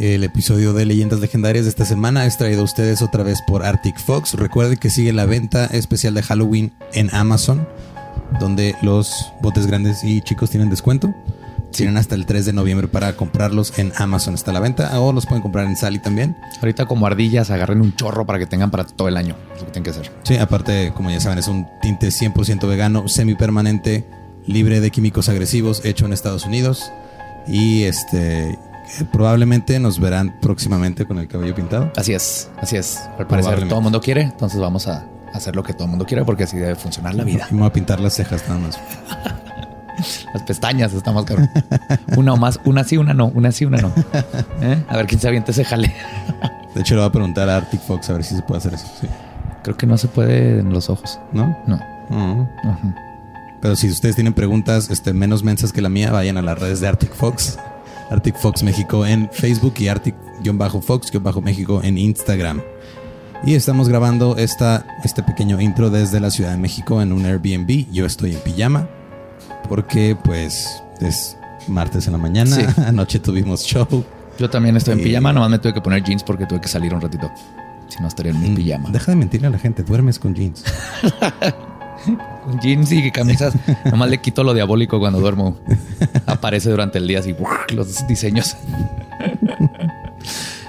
El episodio de Leyendas Legendarias de esta semana es traído a ustedes otra vez por Arctic Fox. Recuerden que sigue la venta especial de Halloween en Amazon, donde los botes grandes y chicos tienen descuento. Tienen hasta el 3 de noviembre para comprarlos en Amazon. Está a la venta o los pueden comprar en Sally también. Ahorita como ardillas agarren un chorro para que tengan para todo el año. Es lo que tienen que hacer. Sí, aparte, como ya saben, es un tinte 100% vegano, semipermanente, libre de químicos agresivos, hecho en Estados Unidos. Y este eh, probablemente nos verán próximamente con el cabello pintado. Así es, así es. Al parecer todo el mundo quiere, entonces vamos a hacer lo que todo el mundo quiere porque así debe funcionar la vida. Y me voy a pintar las cejas nada más. Las pestañas estamos cabrón. Una o más, una sí, una no, una sí, una no. ¿Eh? A ver quién se avienta ese jale. De hecho, le voy a preguntar a Arctic Fox a ver si se puede hacer eso. Sí. Creo que no se puede en los ojos. ¿No? No. Ujú. Pero si ustedes tienen preguntas este, menos mensas que la mía, vayan a las redes de Arctic Fox. Arctic Fox México en Facebook y Arctic-Fox-México en Instagram. Y estamos grabando esta, este pequeño intro desde la Ciudad de México en un Airbnb. Yo estoy en pijama porque pues es martes en la mañana. Sí. Anoche tuvimos show. Yo también estoy en Y- pijama, nomás me tuve que poner jeans porque tuve que salir un ratito. Si no estaría en mi pijama. Deja de mentirle a la gente, duermes con jeans. Con jeans y camisas. nomás le quito lo diabólico cuando duermo. Aparece durante el día así los diseños.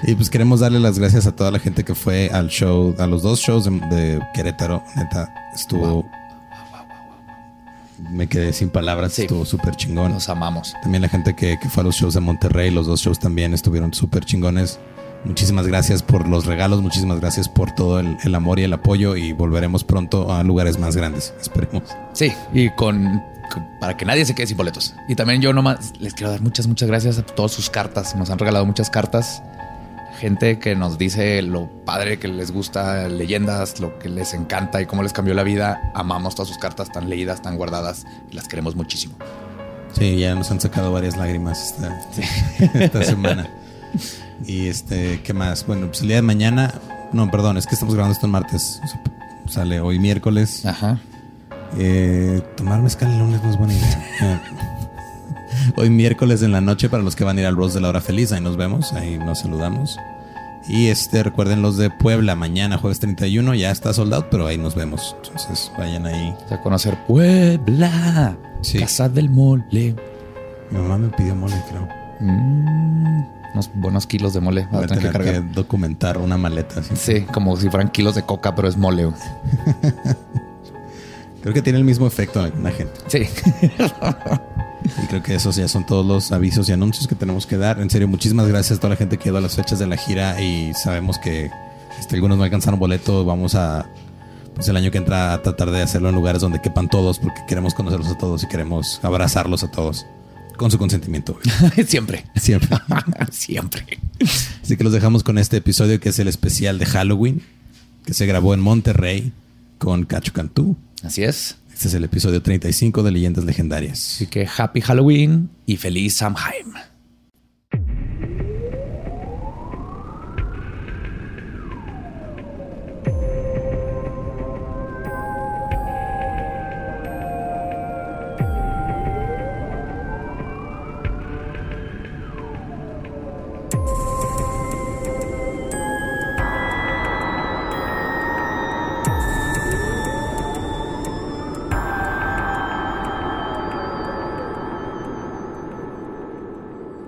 Y pues queremos darle las gracias a toda la gente que fue al show, a los dos shows de, de Querétaro. Neta, estuvo. Me quedé sin palabras, Sí. estuvo súper chingón. Nos amamos. También la gente que, que fue a los shows de Monterrey, los dos shows también estuvieron súper chingones. Muchísimas gracias por los regalos, muchísimas gracias por todo el, el amor y el apoyo y volveremos pronto a lugares más grandes, esperemos. Sí, y con, para que nadie se quede sin boletos. Y también yo nomás les quiero dar muchas, muchas gracias a todas sus cartas. Nos han regalado muchas cartas. Gente que nos dice lo padre que les gusta, leyendas, lo que les encanta y cómo les cambió la vida. Amamos todas sus cartas tan leídas, tan guardadas y las queremos muchísimo. Sí, ya nos han sacado varias lágrimas esta, esta semana. Y este, ¿qué más? Bueno, pues el día de mañana, no, perdón, es que estamos grabando esto en martes. Sale hoy miércoles. Ajá. Eh, tomar mezcal el lunes no es buena idea. Hoy miércoles en la noche para los que van a ir al Rose de la Hora Feliz, ahí nos vemos, ahí nos saludamos. Y este, recuerden los de Puebla, mañana jueves 31, ya está soldado, pero ahí nos vemos. Entonces vayan ahí. A conocer Puebla, Sí. Casa del Mole. Mi mamá me pidió mole, creo. Mm, unos buenos kilos de mole. Voy Voy a a tener que tener que cargar. documentar una maleta. así. Sí, como si fueran kilos de coca, pero es mole. Creo que tiene el mismo efecto en la gente. Sí. Y creo que esos ya son todos los avisos y anuncios que tenemos que dar. En serio, muchísimas gracias a toda la gente que ha ido a las fechas de la gira y sabemos que este, algunos no alcanzaron boleto. Vamos a, pues el año que entra, a tratar de hacerlo en lugares donde quepan todos porque queremos conocerlos a todos y queremos abrazarlos a todos con su consentimiento. Siempre. Siempre. Siempre. Así que los dejamos con este episodio que es el especial de Halloween que se grabó en Monterrey con Cacho Cantú. Así es. Este es el episodio 35 de Leyendas Legendarias. Así que happy Halloween y feliz Samhain.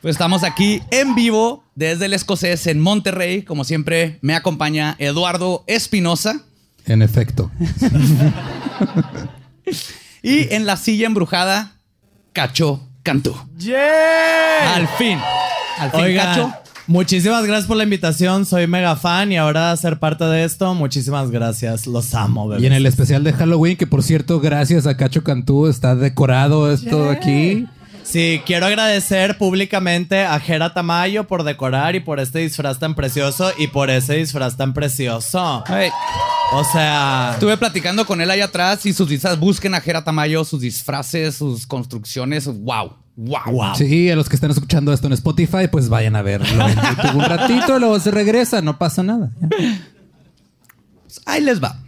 Pues estamos aquí en vivo desde el escocés en Monterrey. Como siempre, me acompaña Eduardo Espinosa. En efecto. Y en la silla embrujada, Cacho Cantú. Al fin. Al fin, Oigan, Cacho. Muchísimas gracias por la invitación. Soy mega fan y ahora ser parte de esto, muchísimas gracias. Los amo, bebés. Y en el especial de Halloween, que por cierto, gracias a Cacho Cantú, está decorado esto aquí. Sí, quiero agradecer públicamente a Jera Tamayo por decorar y por este disfraz tan precioso y por ese disfraz tan precioso. Hey, O sea, estuve platicando con él ahí atrás y sus disfraces. Busquen a Jera Tamayo, sus disfraces, sus construcciones. Wow. Wow. wow. Sí, a los que están escuchando esto en Spotify, pues vayan a verlo en YouTube un ratito, luego se regresa, no pasa nada. Ahí les va.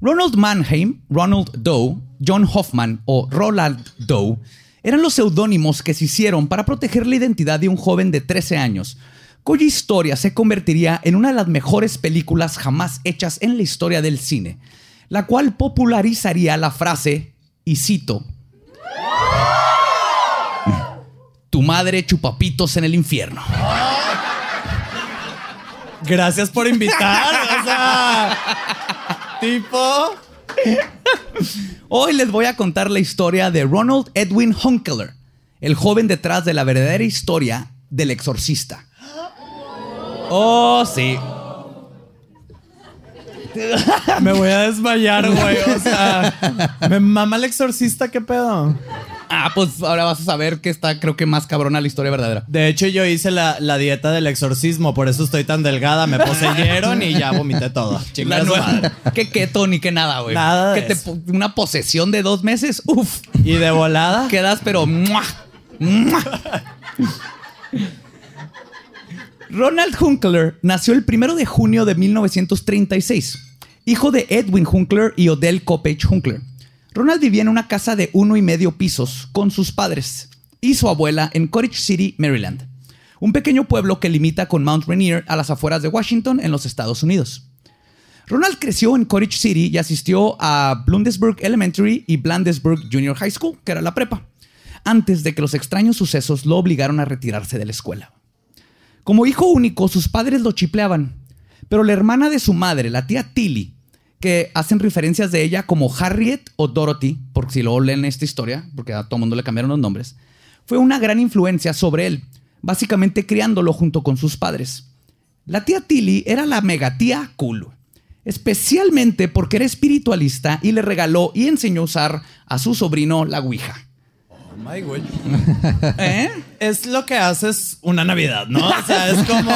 Ronald Mannheim, Ronald Doe, John Hoffman o Roland Doe eran los seudónimos que se hicieron para proteger la identidad de un joven de 13 años, cuya historia se convertiría en una de las mejores películas jamás hechas en la historia del cine, la cual popularizaría la frase, y cito, Tu madre chupapitos en el infierno. Gracias por invitar. o sea, tipo. Hoy les voy a contar la historia de Ronald Edwin Hunkeler, el joven detrás de la verdadera historia del exorcista. Oh, sí. Me voy a desmayar, güey. O sea, me mama el exorcista, ¿qué pedo? Ah, pues ahora vas a saber que está, creo que más cabrona la historia verdadera. De hecho, yo hice la, la dieta del exorcismo, por eso estoy tan delgada. Me poseyeron y ya vomité todo. Madre. Qué keto ni qué nada, güey. Nada de Que eso. una posesión de dos meses, uf, Y de volada. quedas pero ¡mua! ¡mua! Ronald Hunkler nació el primero de junio de 1936, hijo de Edwin Hunkler y Odell Coppage Hunkler. Ronald vivía en una casa de uno y medio pisos con sus padres y su abuela en Cottage City, Maryland, un pequeño pueblo que limita con Mount Rainier a las afueras de Washington en los Estados Unidos. Ronald creció en Cottage City y asistió a Blundesburg Elementary y Blandesburg Junior High School, que era la prepa, antes de que los extraños sucesos lo obligaron a retirarse de la escuela. Como hijo único, sus padres lo chipleaban, pero la hermana de su madre, la tía Tilly, que hacen referencias de ella como Harriet o Dorothy, por si lo leen esta historia, porque a todo mundo le cambiaron los nombres, fue una gran influencia sobre él, básicamente criándolo junto con sus padres. La tía Tilly era la megatía cool, especialmente porque era espiritualista y le regaló y enseñó a usar a su sobrino la Ouija. Ay, güey. ¿Eh? Es lo que haces una Navidad, ¿no? O sea, es como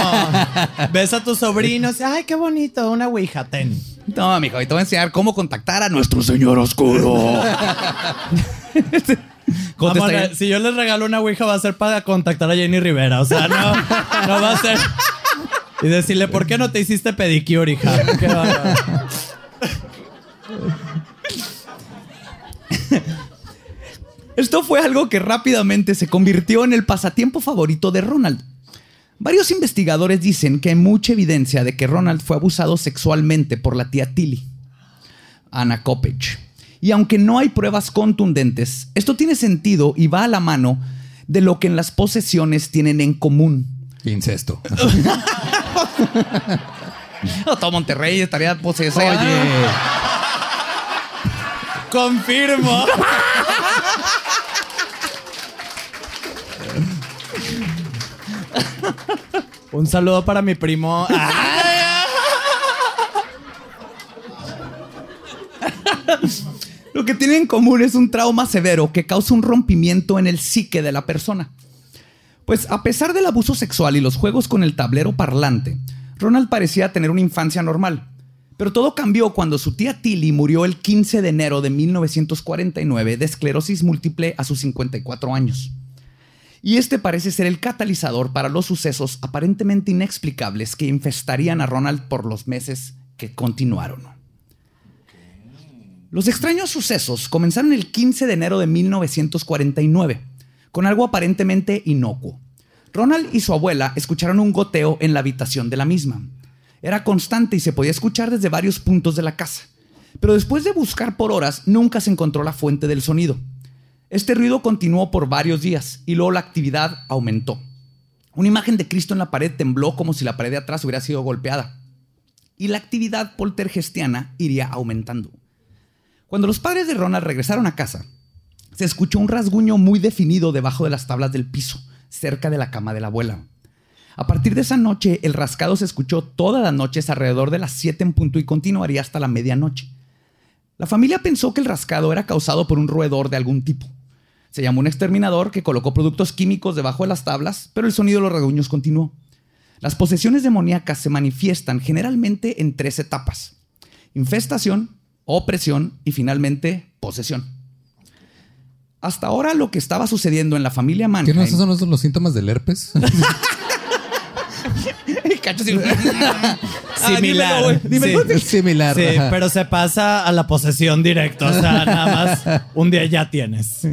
ves a tus sobrinos, y, ay, qué bonito, una ouija, ten. No, mijo, y te voy a enseñar cómo contactar a nuestro señor oscuro. ¿Cómo te Vamos, está- si yo les regalo una ouija va a ser para contactar a Jenny Rivera, o sea, no, no va a ser. Y decirle, ¿por qué no te hiciste pedicure, hija? Qué Esto fue algo que rápidamente se convirtió en el pasatiempo favorito de Ronald. Varios investigadores dicen que hay mucha evidencia de que Ronald fue abusado sexualmente por la tía Tilly, Anna Coppage. Y aunque no hay pruebas contundentes, esto tiene sentido y va a la mano de lo que en las posesiones tienen en común. Incesto. Todo Monterrey estaría poseído. Oye, Confirmo. Un saludo para mi primo. Lo que tienen en común es un trauma severo que causa un rompimiento en el psique de la persona. Pues a pesar del abuso sexual y los juegos con el tablero parlante, Ronald parecía tener una infancia normal. Pero todo cambió cuando su tía Tilly murió el 15 de enero de 1949 de esclerosis múltiple a sus 54 años. Y este parece ser el catalizador para los sucesos aparentemente inexplicables que infestarían a Ronald por los meses que continuaron. Los extraños sucesos comenzaron el 15 de enero de 1949, con algo aparentemente inocuo. Ronald y su abuela escucharon un goteo en la habitación de la misma. Era constante y se podía escuchar desde varios puntos de la casa. Pero después de buscar por horas, nunca se encontró la fuente del sonido. Este ruido continuó por varios días y luego la actividad aumentó. Una imagen de Cristo en la pared tembló como si la pared de atrás hubiera sido golpeada. Y la actividad poltergestiana iría aumentando. Cuando los padres de Ronald regresaron a casa, se escuchó un rasguño muy definido debajo de las tablas del piso, cerca de la cama de la abuela. A partir de esa noche, el rascado se escuchó todas las noches alrededor de las 7 en punto y continuaría hasta la medianoche. La familia pensó que el rascado era causado por un roedor de algún tipo. Se llamó un exterminador que colocó productos químicos debajo de las tablas, pero el sonido de los rasguños continuó. Las posesiones demoníacas se manifiestan generalmente en tres etapas. Infestación, opresión y finalmente posesión. Hasta ahora lo que estaba sucediendo en la familia ¿Qué Mannheim... no esos son los, los síntomas del herpes? Cacho, sí. Ah, Similar. dímelo, similar. Sí, pero se pasa a la posesión directa. O sea, nada más un día ya tienes.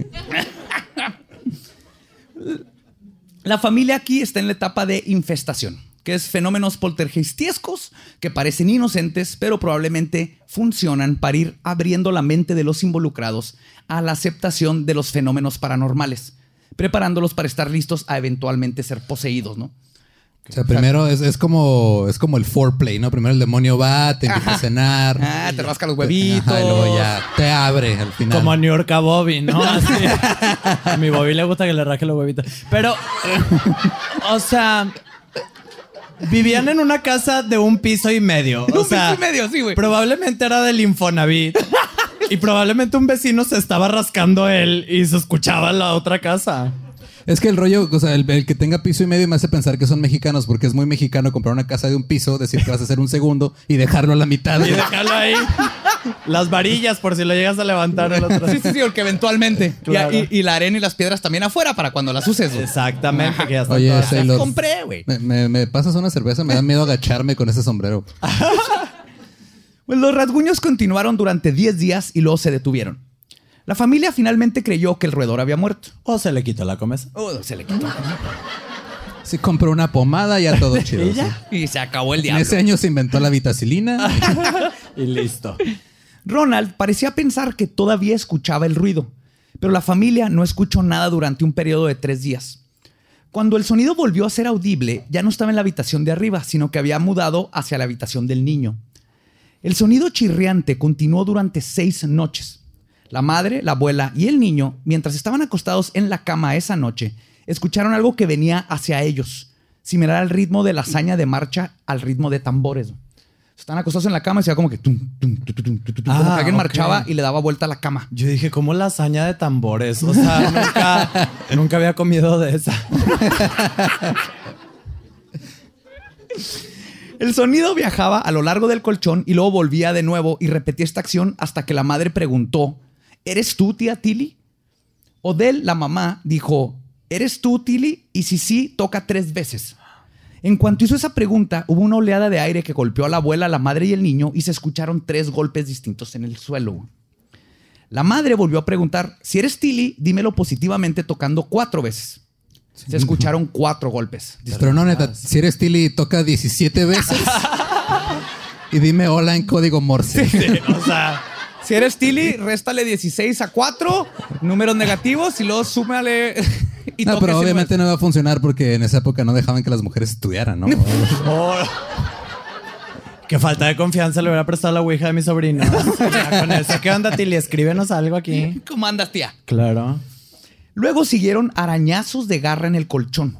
La familia aquí está en la etapa de infestación, que es fenómenos poltergeistiescos que parecen inocentes, pero probablemente funcionan para ir abriendo la mente de los involucrados a la aceptación de los fenómenos paranormales, preparándolos para estar listos a eventualmente ser poseídos, ¿no? O sea, primero es, es como es como el foreplay, ¿no? Primero el demonio va, te invita a cenar. Ah, te rasca los huevitos. Ajá, y luego ya te abre al final. Como a New York a Bobby, ¿no? Así. A mi Bobby le gusta que le raje los huevitos. Pero, o sea, vivían en una casa de un piso y medio. O Un sea, piso y medio, sí, güey. Probablemente era del Infonavit. Y probablemente un vecino se estaba rascando él y se escuchaba en la otra casa. Es que el rollo, o sea, el, el que tenga piso y medio me hace pensar que son mexicanos porque es muy mexicano comprar una casa de un piso, decir que vas a hacer un segundo y dejarlo a la mitad. Y dejarlo ahí. Las varillas por si lo llegas a levantar el otro. Sí, sí, sí, porque eventualmente. Y- Claro. Y, y la arena y las piedras también afuera para cuando las uses. güey. Exactamente. que ya están Oye, todas- Sailor, compré, güey. Me, me- me pasas una cerveza, me da miedo agacharme con ese sombrero. Pues los rasguños continuaron durante 10 días y luego se detuvieron. La familia finalmente creyó que el roedor había muerto. O se le quitó la comesa. Oh, se le quitó. Si compró una pomada, ya todo chido. Y ya. Y se acabó el En diablo. ese año se inventó la vitacilina. Y listo. Ronald parecía pensar que todavía escuchaba el ruido, pero la familia no escuchó nada durante un periodo de tres días. Cuando el sonido volvió a ser audible, ya no estaba en la habitación de arriba, sino que había mudado hacia la habitación del niño. El sonido chirriante continuó durante seis noches. La madre, la abuela y el niño, mientras estaban acostados en la cama esa noche, escucharon algo que venía hacia ellos, similar al ritmo de la hazaña de marcha al ritmo de tambores. Están acostados en la cama y se como que tum, tum, tum, como Ah, que alguien ok. marchaba y le daba vuelta a la cama. Yo dije, ¿cómo lasaña de tambores? O sea, nunca, nunca había comido de esa. El sonido viajaba a lo largo del colchón y luego volvía de nuevo y repetía esta acción hasta que la madre preguntó, ¿eres tú, tía Tilly? Odell, la mamá, dijo, ¿eres tú, Tilly? Y si sí, toca tres veces. En cuanto hizo esa pregunta, hubo una oleada de aire que golpeó a la abuela, la madre y el niño y se escucharon tres golpes distintos en el suelo. La madre volvió a preguntar, si eres Tilly, dímelo positivamente tocando cuatro veces. Se escucharon cuatro golpes. Pero no, neta, si eres Tilly, toca 17 veces. y dime hola en código Morse. O sea, Si eres Tilly, réstale 16 a 4, números negativos y luego súmale. Y No, pero obviamente no va a funcionar porque en esa época no dejaban que las mujeres estudiaran, ¿no? oh, qué falta de confianza le hubiera prestado la ouija de mi sobrino. Ya con eso, ¿qué onda, Tilly? Escríbenos algo aquí. ¿Cómo andas, tía? Claro. Luego siguieron arañazos de garra en el colchón.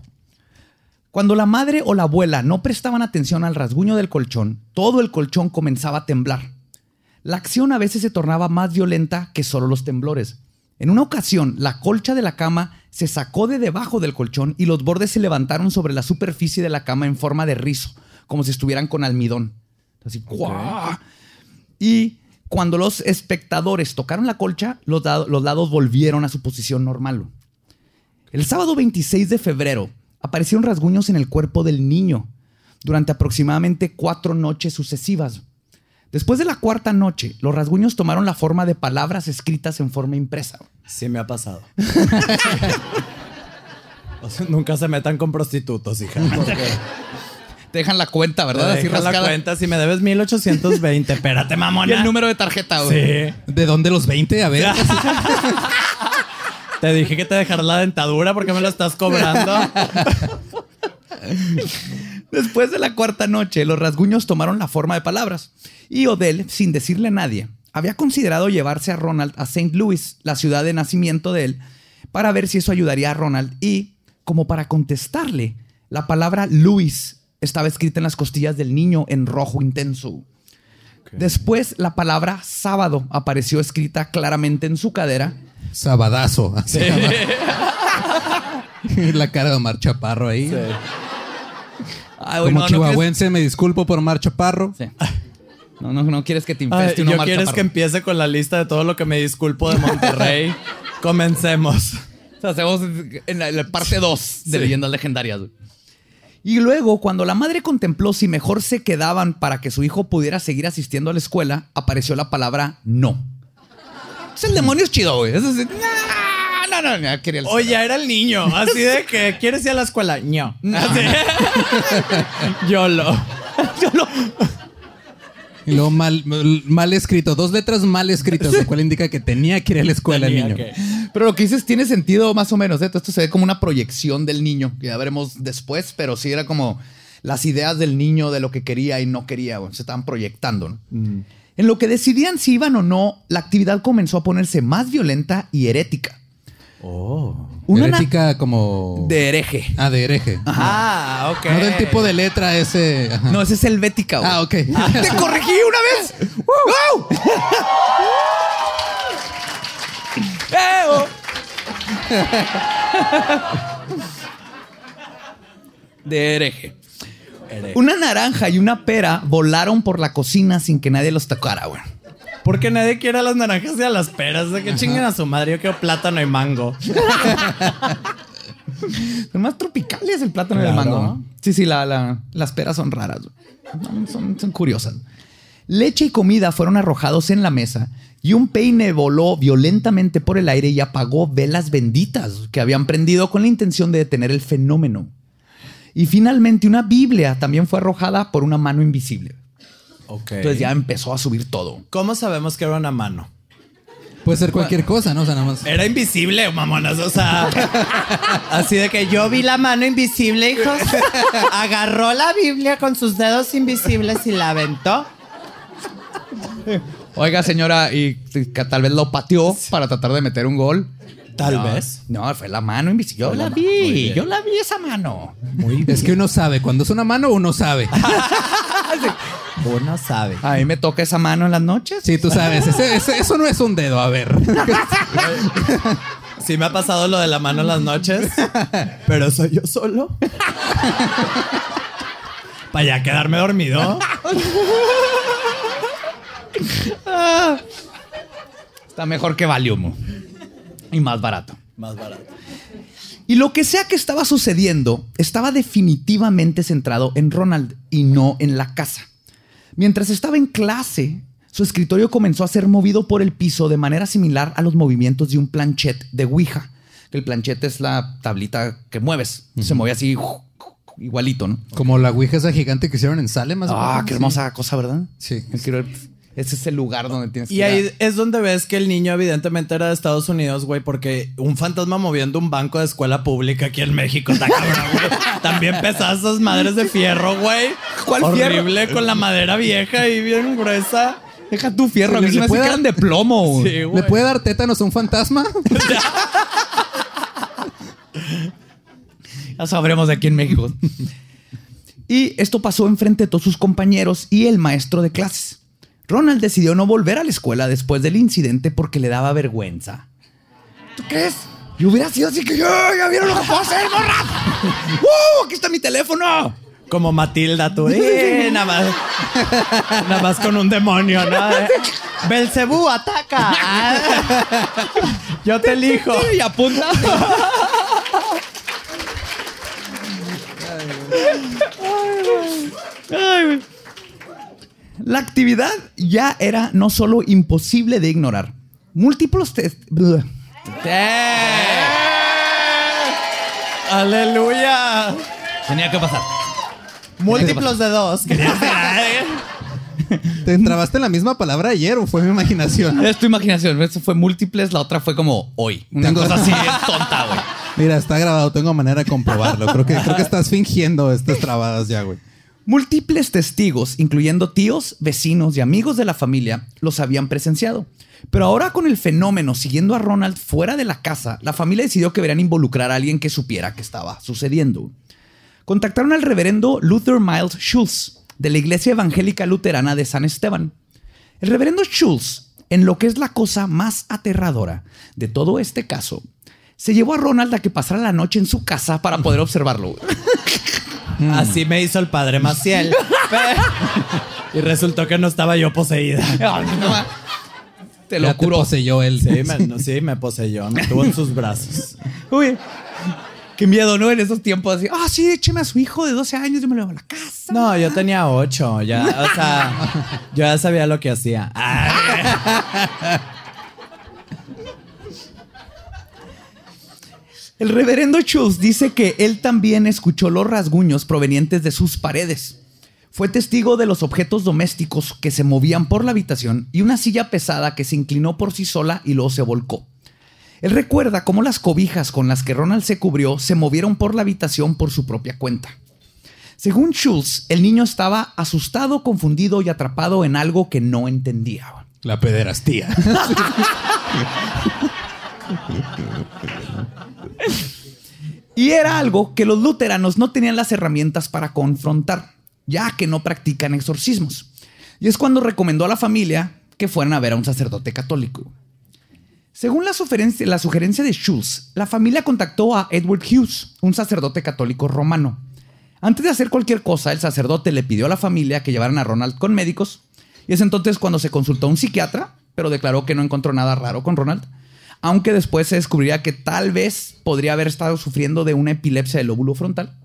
Cuando la madre o la abuela no prestaban atención al rasguño del colchón, todo el colchón comenzaba a temblar. La acción a veces se tornaba más violenta que solo los temblores. En una ocasión, la colcha de la cama se sacó de debajo del colchón y los bordes se levantaron sobre la superficie de la cama en forma de rizo, como si estuvieran con almidón. Así, ¡guau! Y cuando los espectadores tocaron la colcha, los, los lados volvieron a su posición normal. El sábado 26 de febrero aparecieron rasguños en el cuerpo del niño durante aproximadamente cuatro noches sucesivas. Después de la cuarta noche, los rasguños tomaron la forma de palabras escritas en forma impresa. Sí me ha pasado. O sea, nunca se metan con prostitutos, hija. porque Te dejan la cuenta, ¿verdad? te Así dejan la cuenta. Si me debes 1820, espérate, mamona. Y el número de tarjeta, güey. Sí. ¿De dónde los 20? A ver. Te dije que te dejara la dentadura porque me lo estás cobrando. Después de la cuarta noche, los rasguños tomaron la forma de palabras. Y Odell, sin decirle a nadie, había considerado llevarse a Ronald a St. Louis, la ciudad de nacimiento de él, para ver si eso ayudaría a Ronald. Y, como para contestarle, La palabra Luis estaba escrita en las costillas del niño en rojo intenso. Después, la palabra sábado apareció escrita claramente en su cadera. Sabadazo. así llama. La cara de Omar Chaparro ahí. Ay, güey, Como no, no chihuahuense, me disculpo por Omar Chaparro. Sí. No, no, no quieres que te Ay, infeste uno ¿Yo mal quieres chaparro. que empiece con la lista de todo lo que me disculpo de Monterrey? Comencemos. O sea, hacemos en la, en la parte 2 de leyendas legendarias. güey. Y luego, cuando la madre contempló si mejor se quedaban para que su hijo pudiera seguir asistiendo a la escuela, apareció la palabra no. Es el demonio es chido, güey. Es así, no, no, no, quería el- Oye, era el niño. Así de que quieres ir a la escuela. No. Así. Yo lo. Yo lo- Y luego mal, mal escrito. Dos letras mal escritas, lo cual indica que tenía que ir a la escuela el niño. que. Pero lo que dices tiene sentido más o menos. ¿eh? Esto se ve como una proyección del niño, que ya veremos después, pero sí era como las ideas del niño de lo que quería y no quería. Se estaban proyectando. ¿no? En lo que decidían si iban o no, la actividad comenzó a ponerse más violenta y herética. Una na- Herética como... de hereje. Ah, de hereje. Ah, ok. No del tipo de letra ese... ajá. No, ese es helvética. güey. Ah, ok. ¡Te corregí una vez! ¡Wow! ¡Eh, oh! De hereje. Una naranja y una pera volaron por la cocina sin que nadie los tocara, güey. Porque nadie quiere a las naranjas y a las peras. De que chinguen a su madre. Yo quiero plátano y mango. Son más tropicales el plátano y el mango, ¿no? Sí, sí, la- la- las peras son raras. Son, son curiosas. Leche y comida fueron arrojados en la mesa y un peine voló violentamente por el aire y apagó velas benditas que habían prendido con la intención de detener el fenómeno. Y finalmente una Biblia también fue arrojada por una mano invisible. Entonces ya empezó a subir todo. ¿Cómo sabemos que era una mano? Puede ser cualquier cosa, ¿no? O sea, nada más... Era invisible, mamonas. O sea, así de que yo vi la mano invisible, hijos. Agarró la Biblia con sus dedos invisibles y la aventó. Oiga, señora, y tal vez lo pateó para tratar de meter un gol. Tal No, vez. No, fue la mano invisible. Yo Fue la muy vi, bien. yo la vi esa mano. Es que uno sabe. Cuando es una mano, uno sabe. Uno sabe. A mí me toca esa mano en las noches. Sí, tú sabes. Ese- ese- eso no es un dedo. A ver. Sí me ha pasado lo de la mano en las noches, pero soy yo solo. Para ya quedarme dormido. Está mejor que Valium. Y más barato. Más barato. Y lo que sea que estaba sucediendo estaba definitivamente centrado en Ronald y no en la casa. Mientras estaba en clase, su escritorio comenzó a ser movido por el piso de manera similar a los movimientos de un planchet de Ouija. El planchet es la tablita que mueves. Se mueve así igualito, ¿no? Como la ouija esa gigante que hicieron en Salem. más o Ah, menos, qué sí. hermosa cosa, ¿verdad? Sí. Quiero- Ese es el lugar donde tienes que Y ir a- ahí es donde ves que el niño evidentemente era de Estados Unidos, güey, porque un fantasma moviendo un banco de escuela pública aquí en México está cabrón, güey. También pesadas esas madres de fierro, güey. ¿Cuál fierro? Horrible con la madera vieja y bien gruesa. Deja tu fierro, ¿Le- mí se le me que eran de plomo. güey. Sí, ¿Le güey. puede dar tétanos a un fantasma? Ya sabremos de aquí en México. y esto pasó enfrente de todos sus compañeros y el maestro de clases. Ronald decidió no volver a la escuela después del incidente porque le daba vergüenza. ¿Tú crees? Y hubiera sido así que yo, ya vieron lo que puedo hacer, morra. ¡Uh! Aquí está mi teléfono. Como Matilda, tú. Eh, nada más. Nada más con un demonio, ¿no? Eh, Belcebú, ataca. Yo te elijo. Y apunta. Ay, güey. La actividad ya era no solo imposible de ignorar. Múltiples test. Aleluya. Tenía que pasar. Múltiplos de dos. ¿Te entrabaste en la misma palabra ayer o fue mi imaginación? Es tu imaginación. Eso fue múltiples, la otra fue como hoy. Una Tengo- cosa así tonta, güey. Mira, está grabado, tengo manera de comprobarlo. Creo que, creo que estás fingiendo estas trabadas ya, güey. Múltiples testigos, incluyendo tíos, vecinos y amigos de la familia, los habían presenciado. Pero ahora con el fenómeno siguiendo a Ronald fuera de la casa, la familia decidió que deberían involucrar a alguien que supiera que estaba sucediendo. contactaron al reverendo Luther Miles Schultz de la Iglesia Evangélica Luterana de San Esteban. El reverendo Schultz, en lo que es la cosa más aterradora de todo este caso, se llevó a Ronald a que pasara la noche en su casa para poder observarlo. Así me hizo el padre Maciel. y resultó que no estaba yo poseída. No Te Ya lo te juro. poseyó él. Sí, me, no, sí, me poseyó. Me tuvo en sus brazos. Uy, qué miedo, ¿no? En esos tiempos así, ah, sí, écheme a su hijo de 12 años, yo me lo llevo a la casa. No, yo tenía ocho. Ya, o sea, yo ya sabía lo que hacía. El reverendo Schultz dice que él también escuchó los rasguños provenientes de sus paredes. Fue testigo de los objetos domésticos que se movían por la habitación y una silla pesada que se inclinó por sí sola y luego se volcó. Él recuerda cómo las cobijas con las que Ronald se cubrió se movieron por la habitación por su propia cuenta. Según Schultz, el niño estaba asustado, confundido y atrapado en algo que no entendía. La pederastía. Y era algo que los luteranos no tenían las herramientas para confrontar, ya que no practican exorcismos. Y es cuando recomendó a la familia que fueran a ver a un sacerdote católico. Según la sugerencia, de Schultz, la familia contactó a Edward Hughes, un sacerdote católico romano. Antes de hacer cualquier cosa, el sacerdote le pidió a la familia que llevaran a Ronald con médicos. Y es entonces cuando se consultó a un psiquiatra, pero declaró que no encontró nada raro con Ronald. Aunque después se descubriría que tal vez podría haber estado sufriendo de una epilepsia del lóbulo frontal.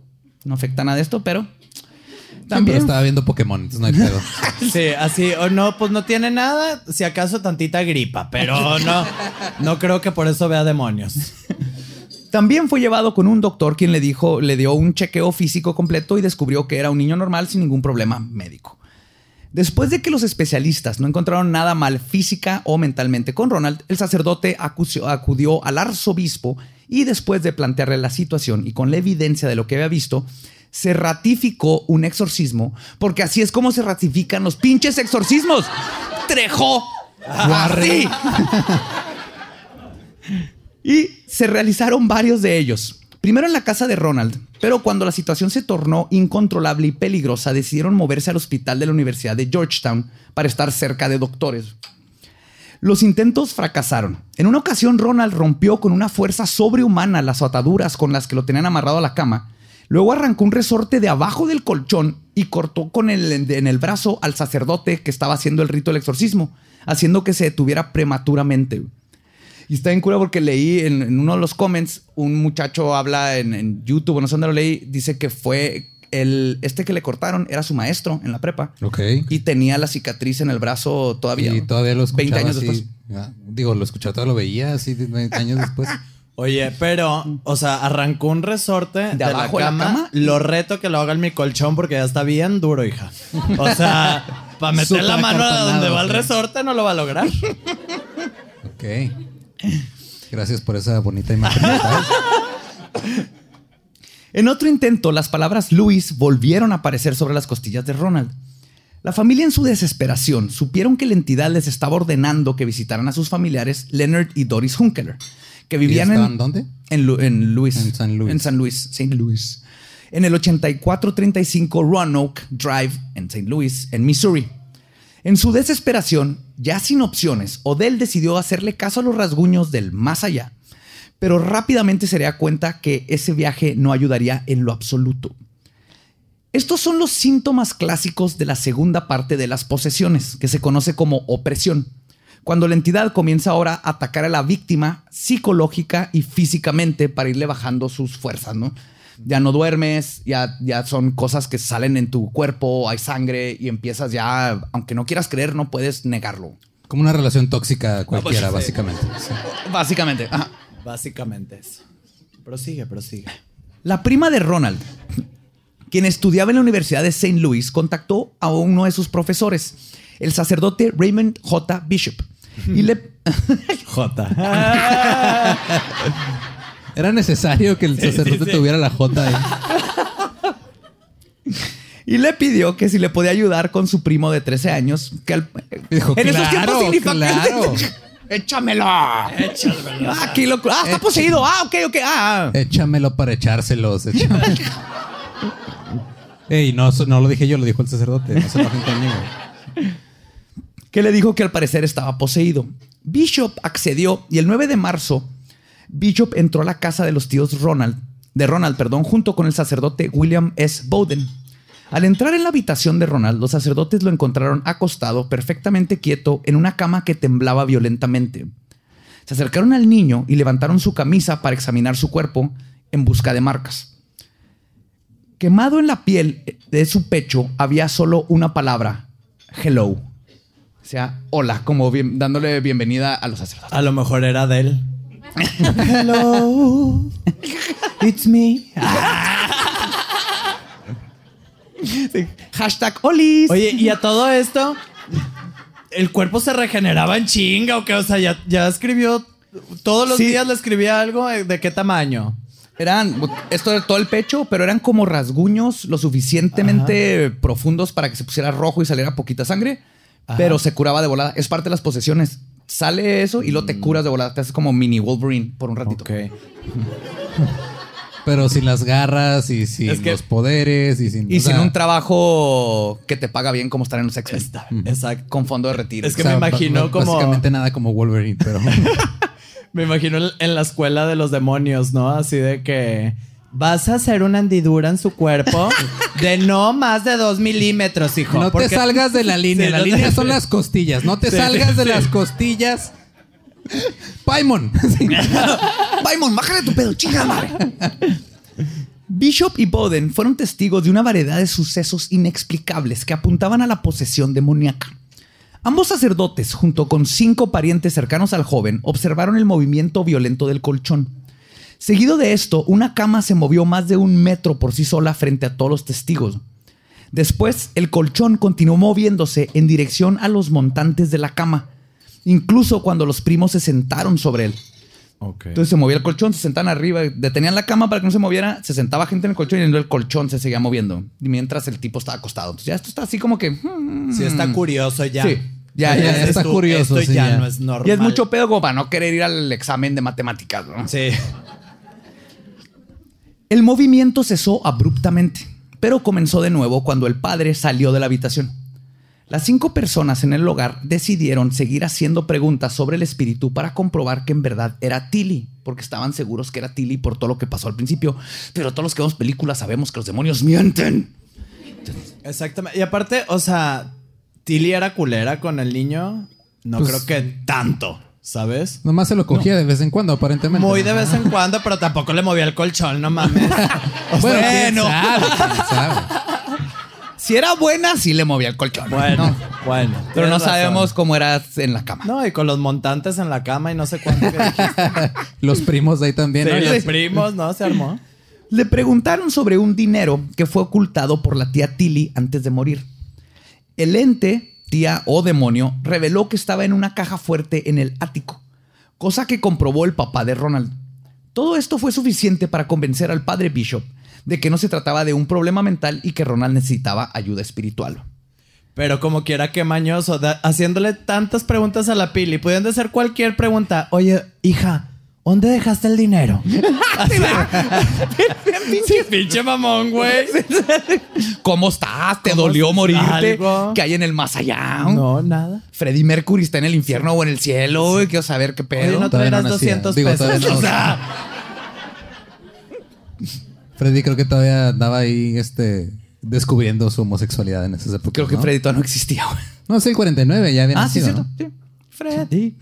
No afecta nada esto, pero También también estaba viendo Pokémon, entonces no hay pedo. Sí, así, o no, pues no tiene nada, si acaso tantita gripa, pero no, no creo que por eso vea demonios. También fue llevado con un doctor quien le dijo, le dio un chequeo físico completo y descubrió que era un niño normal sin ningún problema médico. Después de que los especialistas no encontraron nada mal física o mentalmente con Ronald, el sacerdote acusió- acudió al arzobispo y después de plantearle la situación y con la evidencia de lo que había visto, se ratificó un exorcismo, porque así es como se ratifican los pinches exorcismos. Trejo. Así. Y se realizaron varios de ellos. Primero en la casa de Ronald, pero cuando la situación se tornó incontrolable y peligrosa, decidieron moverse al hospital de la Universidad de Georgetown para estar cerca de doctores. Los intentos fracasaron. En una ocasión, Ronald rompió con una fuerza sobrehumana las ataduras con las que lo tenían amarrado a la cama. Luego arrancó un resorte de abajo del colchón y cortó con el, en el brazo al sacerdote que estaba haciendo el rito del exorcismo, haciendo que se detuviera prematuramente. Y está bien cura porque leí en, en uno de los comments, un muchacho habla en, en YouTube, no sé dónde lo leí, dice que fue el, este que le cortaron, era su maestro en la prepa. Ok. Y tenía la cicatriz en el brazo todavía. Y todavía lo escuchaba 20 años así. después. Digo, lo escuchaba, todavía lo veía así 20 años después. Oye, pero, o sea, arrancó un resorte de, abajo de la la cama. cama. Lo reto que lo haga en mi colchón porque ya está bien duro, hija. O sea, para meter la mano a donde va el resorte no lo va a lograr. Ok. Gracias por esa bonita imagen. mental. En otro intento, las palabras Luis volvieron a aparecer sobre las costillas de Ronald. La familia en su desesperación supieron que la entidad les estaba ordenando que visitaran a sus familiares Leonard y Doris Hunkeler, que vivían estaban en... dónde? En, Lu- en Louis. En San Luis. En San Luis, St. Louis. En el 8435 Roanoke Drive en St. Louis, en Missouri. En su desesperación, ya sin opciones, Odell decidió hacerle caso a los rasguños del más allá, pero rápidamente se daría cuenta que ese viaje no ayudaría en lo absoluto. Estos son los síntomas clásicos de la segunda parte de las posesiones, que se conoce como opresión, cuando la entidad comienza ahora a atacar a la víctima psicológica y físicamente para irle bajando sus fuerzas, ¿no? Ya no duermes, ya, ya son cosas que salen en tu cuerpo, hay sangre y empiezas ya, aunque no quieras creer, no puedes negarlo. Como una relación tóxica cualquiera, pues, básicamente. Sí. Básicamente. ajá. Básicamente eso. Prosigue, prosigue. La prima de Ronald, quien estudiaba en la Universidad de St. Louis, contactó a uno de sus profesores, el sacerdote Raymond J. Bishop, y le, J. Era necesario que el sacerdote tuviera la J ahí. y le pidió que si le podía ayudar con su primo de 13 años, que al- Dijo, en esos tiempos "Claro, significa claro". ¡Échamelo! ¡Échamelo! Ah, aquí lo- ah, está poseído. Ah, ok, ok. Ah. Échamelo para echárselos. échamelo. Ey, no, no lo dije yo, lo dijo el sacerdote. No se enojen conmigo. que le dijo que al parecer estaba poseído. Bishop accedió y el 9 de marzo, Bishop entró a la casa de los tíos Ronald, de Ronald, perdón, junto con el sacerdote William S. Bowden. Al entrar en la habitación de Ronald, los sacerdotes lo encontraron acostado, perfectamente quieto, en una cama que temblaba violentamente. Se acercaron al niño y levantaron su camisa para examinar su cuerpo en busca de marcas. Quemado en la piel de su pecho había solo una palabra, hello. O sea, hola, como dándole bienvenida a los sacerdotes. A lo mejor era de él. Hello, it's me. Hashtag Olis. Oye, y a todo esto, ¿el cuerpo se regeneraba en chinga o qué? O sea, ya, ya escribió, todos los Sí. días le escribía algo, eh, ¿de qué tamaño? Eran, esto era todo el pecho, pero eran como rasguños lo suficientemente profundos para que se pusiera rojo y saliera poquita sangre, pero se curaba de volada. Es parte de las posesiones. Sale eso y lo te curas de volada. Te haces como mini Wolverine por un ratito. Ok. Pero sin las garras y sin Es que- los poderes y sin. Y o sin sea, un trabajo que te paga bien como estar en los x exacto. con fondo de retiro. Es que o sea, me imagino como- Básicamente nada como Wolverine, pero. Me imagino en la escuela de los demonios, ¿no? Así de que vas a hacer una hendidura en su cuerpo de no más de dos milímetros, hijo. no te salgas de la línea. Sí, la no te- línea son las costillas. No te Sí, salgas de sí. las costillas. Paimon. Sí. Paimon, bájale tu pedo, chinga madre. Bishop y Bowden fueron testigos de una variedad de sucesos inexplicables que apuntaban a la posesión demoníaca. Ambos sacerdotes, junto con cinco parientes cercanos al joven, observaron el movimiento violento del colchón. Seguido de esto, una cama se movió más de un metro por sí sola frente a todos los testigos. Después, el colchón continuó moviéndose en dirección a los montantes de la cama, incluso cuando los primos se sentaron sobre él. Entonces se movía el colchón, se sentaban arriba, detenían la cama para que no se moviera, se sentaba gente en el colchón y el colchón se seguía moviendo. Y mientras el tipo estaba acostado. Entonces ya esto está así como que... hmm, Sí, está curioso ya. Sí, ya, ya, está tú, curioso, Esto sí, ya, ya. no es normal. Y es mucho pedo como para no querer ir al examen de matemáticas. ¿no? Sí. El movimiento cesó abruptamente, pero comenzó de nuevo cuando el padre salió de la habitación. Las cinco personas en el hogar decidieron seguir haciendo preguntas sobre el espíritu para comprobar que en verdad era Tilly, porque estaban seguros que era Tilly por todo lo que pasó al principio. Pero todos los que vemos películas sabemos que los demonios mienten. Exactamente. Y aparte, o sea, Tilly era culera con el niño. No Pues- creo que tanto, ¿sabes? Nomás se lo cogía de vez en cuando, aparentemente. Muy de vez en cuando, pero tampoco le movía el colchón, no mames. Bueno, sea, quién sabe, quién sabe. Si era buena, sí le movía el colchón. Bueno, ¿no? bueno. Pero no razón. sabemos cómo era en la cama. No, y con los montantes en la cama y no sé cuánto que dijiste. Los primos de ahí también. Sí, ¿no? los primos, ¿no? Se armó. Le preguntaron sobre un dinero que fue ocultado por la tía Tilly antes de morir. El ente, tía o demonio, reveló que estaba en una caja fuerte en el ático, cosa que comprobó el papá de Ronald. Todo esto fue suficiente para convencer al padre Bishop de que no se trataba de un problema mental y que Ronald necesitaba ayuda espiritual. Pero como quiera que mañoso, haciéndole tantas preguntas a la Pili, pudiendo hacer cualquier pregunta. Oye, hija, ¿dónde dejaste el dinero? sí, pinche mamón, güey. ¿Cómo estás? ¿Te ¿Cómo dolió morirte? ¿Algo? ¿Qué hay en el más allá? No, nada. Freddie Mercury está en el infierno o en el cielo. güey. Quiero saber qué pedo. Oye, no Todavía no nacía. 200 Digo, pesos. no. O sea, Freddy creo que todavía andaba ahí este, descubriendo su homosexualidad en esas épocas. Creo que ¿no? Freddy todavía no existía. güey. No, sí, el 49 ya había Ah, sí, nacido. cierto. ¿no? Sí. Freddy.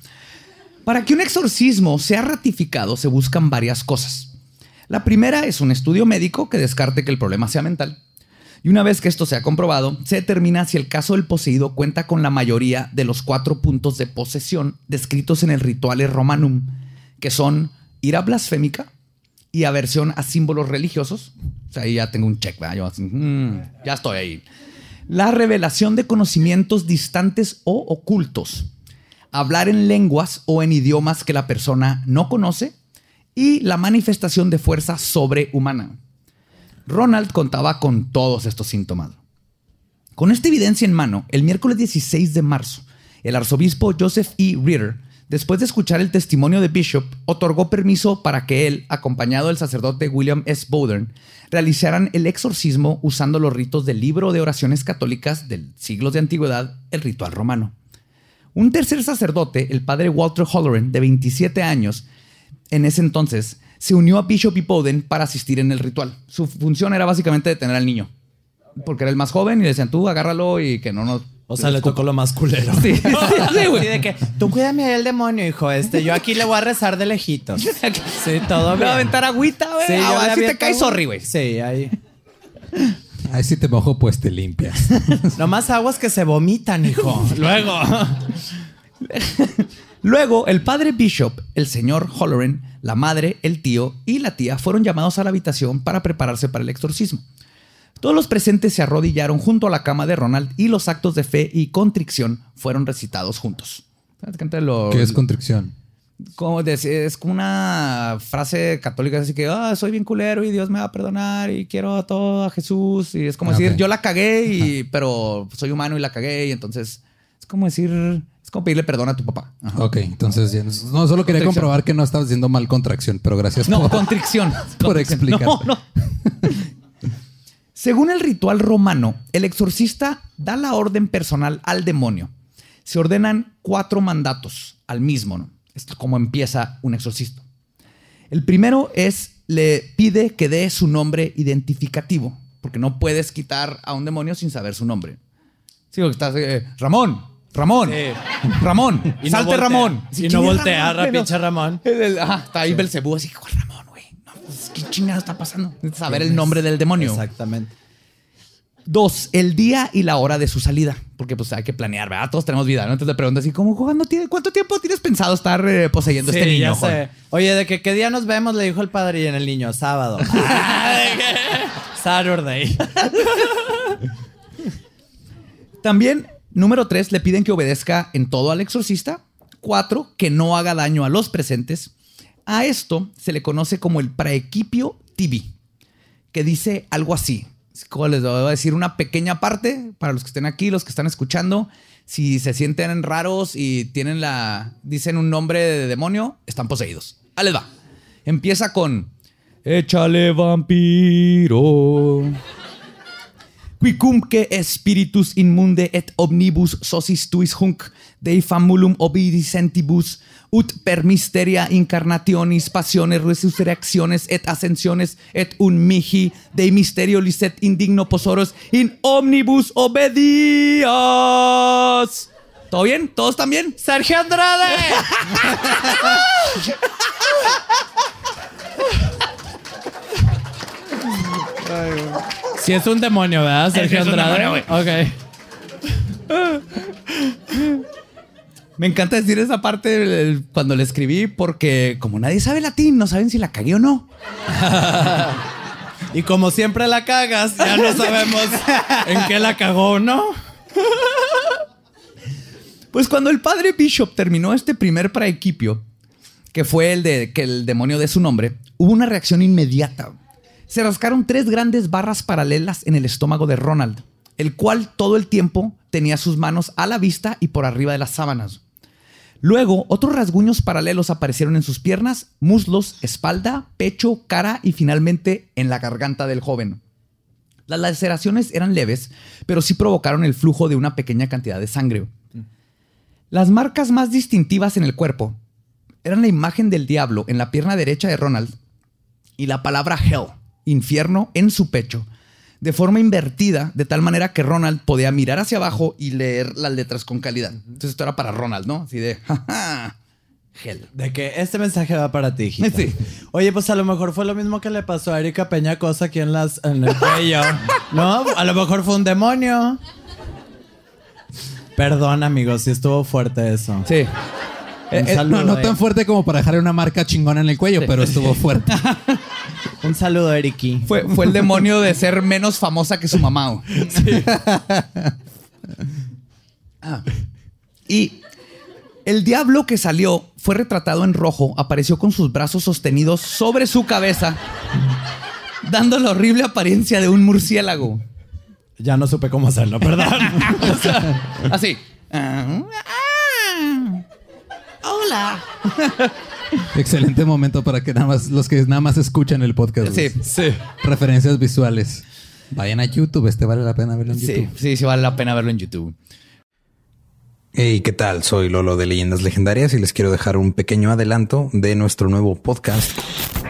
Para que un exorcismo sea ratificado se buscan varias cosas. La primera es un estudio médico que descarte que el problema sea mental. Y una vez que esto sea comprobado, se determina si el caso del poseído cuenta con la mayoría de los cuatro puntos de posesión descritos en el Rituale Romanum, que son ira blasfémica y aversión a símbolos religiosos. O sea, ahí ya tengo un check. Yo así, mm, ya estoy ahí. La revelación de conocimientos distantes o ocultos. Hablar en lenguas o en idiomas que la persona no conoce. Y la manifestación de fuerza sobrehumana. Ronald contaba con todos estos síntomas. Con esta evidencia en mano, el miércoles 16 de marzo, el arzobispo Joseph E. Ritter Después de escuchar el testimonio de Bishop, otorgó permiso para que él, acompañado del sacerdote William S. Bowden, realizaran el exorcismo usando los ritos del libro de oraciones católicas del siglos de antigüedad, el ritual romano. Un tercer sacerdote, el padre Walter Holloran, de 27 años, en ese entonces, se unió a Bishop y Bowden para asistir en el ritual. Su función era básicamente detener al niño, porque era el más joven y le decían, tú agárralo y que no nos... O sea, le tocó lo más culero. Sí, sí, sí, güey. Así de que, tú cuídame del demonio, hijo. Este, yo aquí le voy a rezar de lejitos. Sí, todo Le bien. va a aventar agüita, güey. Sí, Ah, le así te caes sorry, güey. Sí, ahí. Ahí si te mojo, pues te limpias. Nomás aguas que se vomitan, hijo. Luego. Luego, el padre Bishop, el señor Holloran, la madre, el tío y la tía fueron llamados a la habitación para prepararse para el exorcismo. Todos los presentes se arrodillaron junto a la cama de Ronald y los actos de fe y contrición fueron recitados juntos. Lo- ¿Qué es contrición? Como decir, es como una frase católica así que ah, soy bien culero y Dios me va a perdonar y quiero a todo a Jesús y es como Ah, decir yo la cagué y pero soy humano y la cagué y entonces es como decir es como pedirle perdón a tu papá. Ajá. Ok, entonces no, solo quería comprobar que no estabas diciendo mal contracción, pero gracias No, por, contrición. por explicar. No, no. Según el ritual romano, el exorcista da la orden personal al demonio. Se ordenan cuatro mandatos al mismo, ¿no? Es como empieza un exorcista. El primero es, le pide que dé su nombre identificativo, porque no puedes quitar a un demonio sin saber su nombre. Sí, porque estás, eh, Ramón, Ramón, Ramón, Y no salte voltea. Ramón. Y ¿quién no voltea, Ramón, pinche Ramón. El- el- ajá, está ahí Belcebú así, ¿cuál Ramón, güey? No, pues, ¿qué chingada está pasando? Saber el nombre del demonio. Exactamente. Dos, el día y la hora de su salida. Porque pues hay que planear, ¿verdad? Todos tenemos vida, ¿no? Entonces le preguntas así, ¿cómo, cuándo tiene, ¿cuánto tiempo tienes pensado estar eh, poseyendo Sí, este niño? ya Juan? sé. Oye, ¿de que qué día nos vemos? Le dijo el padre y en el niño, sábado. Saturday. También, número tres, le piden que obedezca en todo al exorcista. Cuatro, que no haga daño a los presentes. A esto se le conoce como el praequipio tibi, que dice algo así. Como les voy a decir una pequeña parte para los que estén aquí, los que están escuchando. Si se sienten raros y tienen la. dicen un nombre de demonio, están poseídos. Ahí les va. Empieza con. Échale vampiro. Quicumque spiritus inmunde et omnibus sosis tuis hunc dei famulum obedicentibus ut per mysteria incarnationis passiones resurrecciones et ascensiones et un mihi dei misterio licet indigno posoros in omnibus obedias. ¿Todo bien? ¿Todos bien? ¡Sergio Andrade! Si es un demonio, ¿verdad? Sergio es un Andrade. demonio, ok. Me encanta decir esa parte cuando le escribí porque como nadie sabe latín, no saben si la cagué o no. Y como siempre la cagas, ya no sabemos en qué la cagó o no. Pues cuando el padre Bishop terminó este primer praequipio, que fue el de que el demonio dé su nombre, hubo una reacción inmediata. Se rascaron tres grandes barras paralelas en el estómago de Ronald, el cual todo el tiempo tenía sus manos a la vista y por arriba de las sábanas. Luego, otros rasguños paralelos aparecieron en sus piernas, muslos, espalda, pecho, cara y finalmente en la garganta del joven. Las laceraciones eran leves, pero sí provocaron el flujo de una pequeña cantidad de sangre. Las marcas más distintivas en el cuerpo eran la imagen del diablo en la pierna derecha de Ronald y la palabra hell, infierno, en su pecho, de forma invertida, de tal manera que Ronald podía mirar hacia abajo y leer las letras con calidad. Entonces esto era para Ronald, ¿no? Así de, jaja, hell. De que este mensaje va para ti, hijita. Sí. Oye, pues a lo mejor fue lo mismo que le pasó a Erika Peña Cosa aquí en, las, en el cuello. ¿No? A lo mejor fue un demonio. Perdón, amigos, si estuvo fuerte eso. Sí. Eh, eh, saludo, No, no tan fuerte como para dejarle una marca chingona en el cuello, pero estuvo fuerte. Un saludo, Eriki. Fue, fue el demonio de ser menos famosa que su mamá. güey. Ah. Y el diablo que salió fue retratado en rojo, apareció con sus brazos sostenidos sobre su cabeza, dando la horrible apariencia de un murciélago. Ya no supe cómo hacerlo, perdón. Así. Ah, ah. Hola. Excelente momento para que nada más los que nada más escuchan el podcast. Sí, sí. Referencias visuales. Vayan a YouTube, este vale la pena verlo en Sí, YouTube. sí, sí vale la pena verlo en YouTube. Hey, ¿qué tal? Soy Lolo de Leyendas Legendarias y les quiero dejar un pequeño adelanto de nuestro nuevo podcast.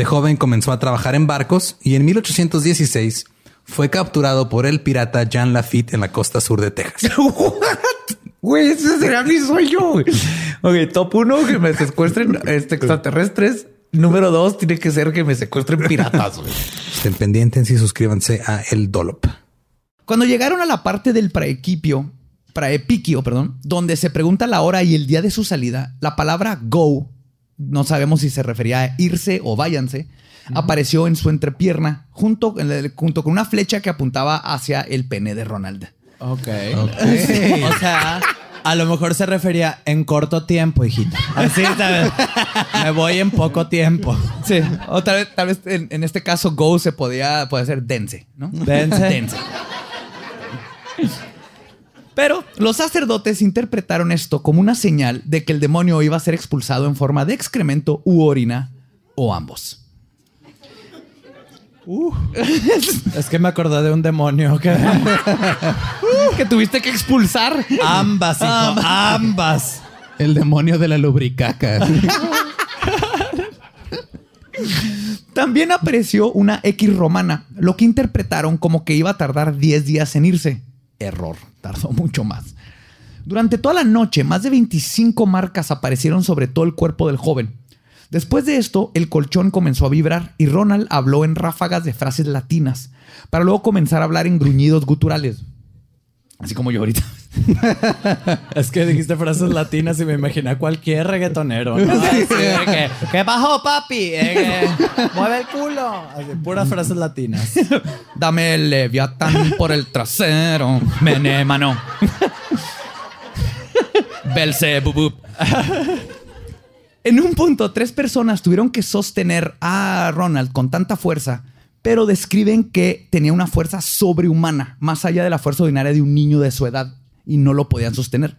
De joven comenzó a trabajar en barcos y en 1816 fue capturado por el pirata Jean Lafitte en la costa sur de Texas. Güey, ese será mi sueño. Ok, top uno, que me secuestren este, extraterrestres. Número dos, tiene que ser que me secuestren piratas. Estén pendientes y suscríbanse a El Dolop. Cuando llegaron a la parte del praequipio, praepiquio, perdón, donde se pregunta la hora y el día de su salida, la palabra go, no sabemos si se refería a irse o váyanse, apareció en su entrepierna junto, junto con una flecha que apuntaba hacia el pene de Ronald. Ok. O sea, a lo mejor se refería en corto tiempo, hijita. Así, ¿sabes? Me voy en poco tiempo. Sí, o tal vez, tal vez en, en este caso go se podía, puede ser dense, ¿no? Dense. Dense. Pero los sacerdotes interpretaron esto como una señal de que el demonio iba a ser expulsado en forma de excremento u orina o ambos. Es que me acordé de un demonio que... que tuviste que expulsar. Ambas, hijo. Ambas. El demonio de la lubricaca. También apareció una X romana, lo que interpretaron como que iba a tardar 10 días en irse. Error, tardó mucho más. Durante toda la noche, más de 25 marcas aparecieron sobre todo el cuerpo del joven. Después de esto, el colchón comenzó a vibrar y Ronald habló en ráfagas de frases latinas, para luego comenzar a hablar en gruñidos guturales. Así como yo ahorita. Es que dijiste frases latinas y me imaginé a cualquier reggaetonero. ¿no? Así de que, ¿Qué bajó, papi? Eh, que, mueve el culo. Así, puras frases latinas. Dame el leviatán por el trasero. Mene, mano. Belzebubub. En un punto, tres personas tuvieron que sostener a Ronald con tanta fuerza, pero describen que tenía una fuerza sobrehumana, más allá de la fuerza ordinaria de un niño de su edad, y no lo podían sostener.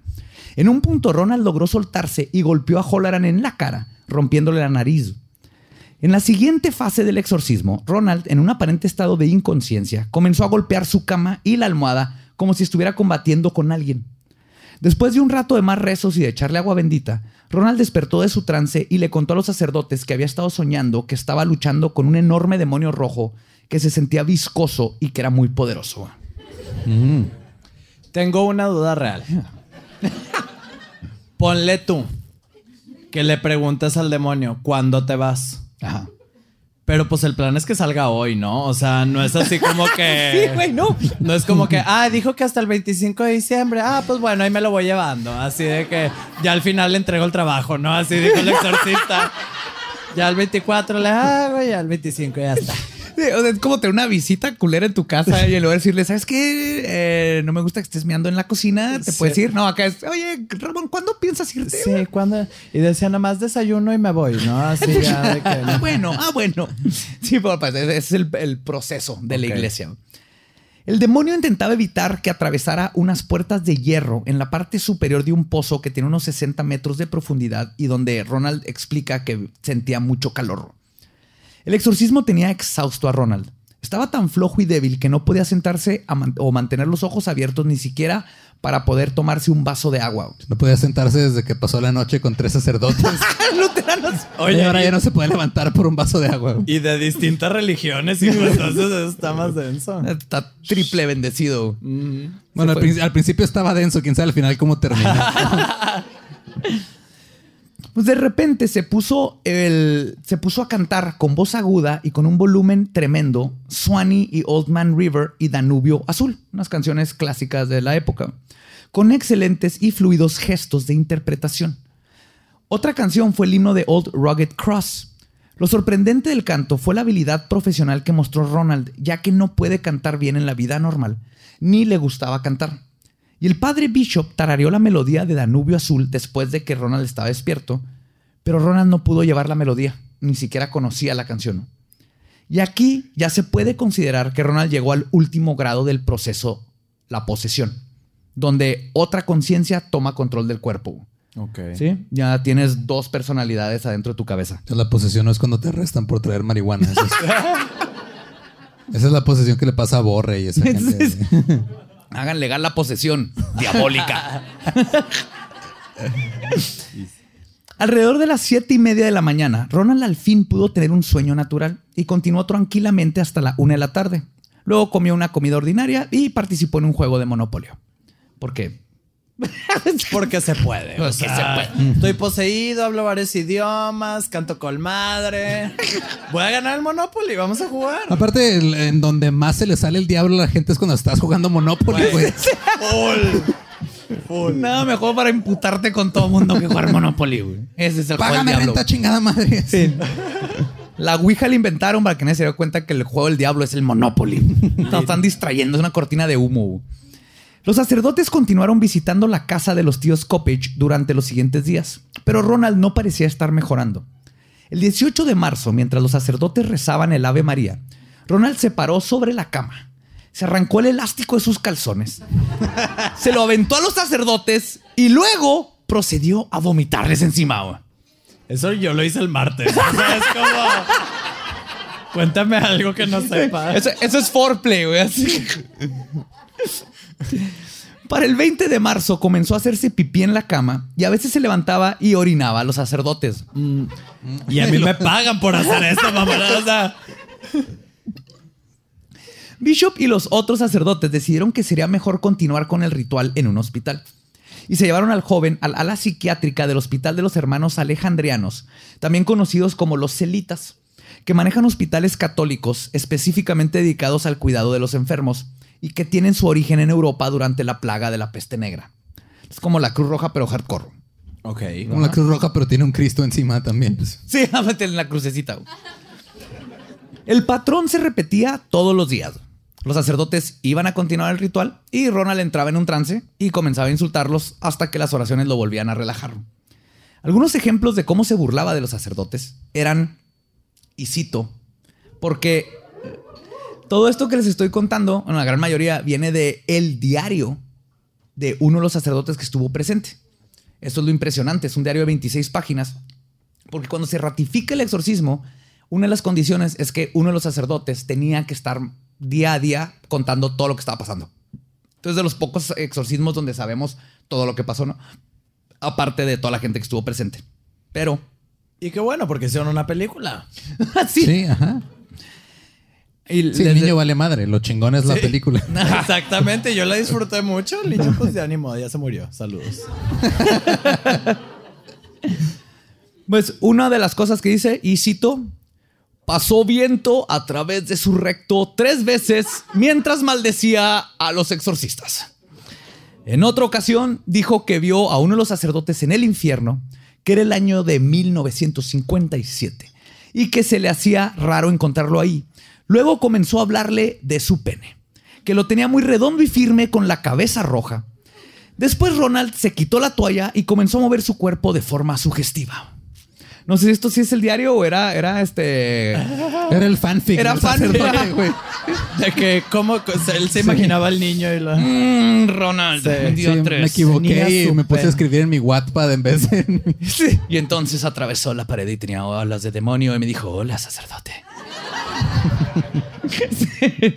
En un punto, Ronald logró soltarse y golpeó a Holleran en la cara, rompiéndole la nariz. En la siguiente fase del exorcismo, Ronald, en un aparente estado de inconsciencia, comenzó a golpear su cama y la almohada como si estuviera combatiendo con alguien. Después de un rato de más rezos y de echarle agua bendita, Ronald despertó de su trance y le contó a los sacerdotes que había estado soñando que estaba luchando con un enorme demonio rojo que se sentía viscoso y que era muy poderoso. Tengo una duda real. Ponle tú que le preguntes al demonio cuándo te vas. Ajá. Pero pues el plan es que salga hoy, ¿no? O sea, no es así como que. Sí, güey, no. No es como que, ah, dijo que hasta el 25 de diciembre. Ah, pues bueno, ahí me lo voy llevando. Así de que ya al final le entrego el trabajo, ¿no? Así dijo el exorcista. Ya al 24 le hago, ya al 25 ya está. Sí, o sea, es como tener una visita culera en tu casa y de decirle, ¿sabes qué? Eh, no me gusta que estés meando en la cocina. ¿Te Sí. puedes ir? No, acá es, oye, Ramón, ¿cuándo piensas irte? Sí, cuando. Y decía nada más desayuno y me voy, ¿no? Así ya de que. Ah, bueno, ah, bueno. Sí, pues, ese es el, el proceso de la iglesia. El demonio intentaba evitar que atravesara unas puertas de hierro en la parte superior de un pozo que tiene unos 60 metros de profundidad y donde Ronald explica que sentía mucho calor. El exorcismo tenía exhausto a Ronald. Estaba tan flojo y débil que no podía sentarse a man- o mantener los ojos abiertos ni siquiera para poder tomarse un vaso de agua. No podía sentarse desde que pasó la noche con tres sacerdotes. Luteranos. Oye, ahora ya no se puede levantar por un vaso de agua. Y de distintas religiones, y entonces eso está más denso. Está triple bendecido. Bueno, al, prin- al principio estaba denso, quién sabe al final cómo terminó. Pues de repente se puso, el, se puso a cantar con voz aguda y con un volumen tremendo Swanee y Old Man River y Danubio Azul, unas canciones clásicas de la época. con excelentes y fluidos gestos de interpretación. Otra canción fue el himno de Old Rugged Cross. Lo sorprendente del canto fue la habilidad profesional que mostró Ronald, ya que no puede cantar bien en la vida normal, ni le gustaba cantar. Y el padre Bishop tarareó la melodía de Danubio Azul después de que Ronald estaba despierto, pero Ronald no pudo llevar la melodía, ni siquiera conocía la canción. Y aquí ya se puede considerar que Ronald llegó al último grado del proceso, la posesión, donde otra conciencia toma control del cuerpo. Ok. ¿Sí? Ya tienes dos personalidades adentro de tu cabeza. La posesión no es cuando te arrestan por traer marihuana. Eso es- Esa es la posesión que le pasa a Borre y esa gente. Hagan legal la posesión diabólica. Alrededor de las siete y media de la mañana, Ronald al fin pudo tener un sueño natural y continuó tranquilamente hasta la una de la tarde. Luego comió una comida ordinaria y participó en un juego de Monopolio. ¿Por qué? Porque se puede. o Porque sea, se Estoy poseído, hablo varios idiomas, canto con madre. Voy a ganar el Monopoly, vamos a jugar. Aparte, el- en donde más se le sale el diablo a la gente es cuando estás jugando Monopoly, güey. Nada mejor para imputarte con todo mundo que jugar Monopoly, güey. Ese es el juego Págame diablo. renta, chingada madre. La Ouija la inventaron para que nadie se diera cuenta que el juego del diablo es el Monopoly. Nos están distrayendo, es una cortina de humo. Los sacerdotes continuaron visitando la casa de los tíos Coppage durante los siguientes días, pero Ronald no parecía estar mejorando. El 18 de marzo, mientras los sacerdotes rezaban el Ave María, Ronald se paró sobre la cama, se arrancó el elástico de sus calzones, se lo aventó a los sacerdotes y luego procedió a vomitarles encima. Eso yo lo hice el martes. Es como. Cuéntame algo que no sepa. Eso, eso es foreplay, güey. Para el 20 de marzo comenzó a hacerse pipí en la cama y a veces se levantaba y orinaba a los sacerdotes. Y a mí me pagan por hacer esto, mamá. Bishop y los otros sacerdotes decidieron que sería mejor continuar con el ritual en un hospital. Y se llevaron al joven al ala psiquiátrica del Hospital de los Hermanos Alejandrianos, también conocidos como los celitas, que manejan hospitales católicos específicamente dedicados al cuidado de los enfermos y que tienen su origen en Europa durante la plaga de la peste negra. Es como la Cruz Roja, pero hardcore. ok. Como la Cruz Roja, pero tiene un Cristo encima también. Sí, en la crucecita. El patrón se repetía todos los días. Los sacerdotes iban a continuar el ritual y Ronald entraba en un trance y comenzaba a insultarlos hasta que las oraciones lo volvían a relajar. Algunos ejemplos de cómo se burlaba de los sacerdotes eran, y cito, porque todo esto que les estoy contando, en la gran mayoría, viene de el diario de uno de los sacerdotes que estuvo presente. Esto es lo impresionante, es un diario de 26 páginas porque cuando se ratifica el exorcismo, una de las condiciones es que uno de los sacerdotes tenía que estar día a día contando todo lo que estaba pasando. Entonces, de los pocos exorcismos donde sabemos todo lo que pasó, ¿no? Aparte de toda la gente que estuvo presente. Pero, Y qué bueno, porque hicieron una película. así. Sí, ajá. Y Sí, el niño vale madre. Lo chingón es la película. Exactamente, yo la disfruté mucho. El niño, pues de ánimo, ya se murió. Saludos. Pues una de las cosas que dice, y cito, pasó viento a través de su recto tres veces mientras maldecía a los exorcistas. En otra ocasión dijo que vio a uno de los sacerdotes en el infierno, que era el año de 1957, y que se le hacía raro encontrarlo ahí. Luego comenzó a hablarle de su pene, que lo tenía muy redondo y firme con la cabeza roja. Después Ronald se quitó la toalla y comenzó a mover su cuerpo de forma sugestiva. No sé si esto sí es el diario o era, era este. Era el fanfic. Era fanfic. De que, ¿cómo? Él se imaginaba al niño y lo. Mm, Ronald, Sí, dio Sí, tres. me equivoqué y me puse a escribir en mi Wattpad en vez de... Sí. Y entonces atravesó la pared y tenía olas de demonio y me dijo: Hola, sacerdote.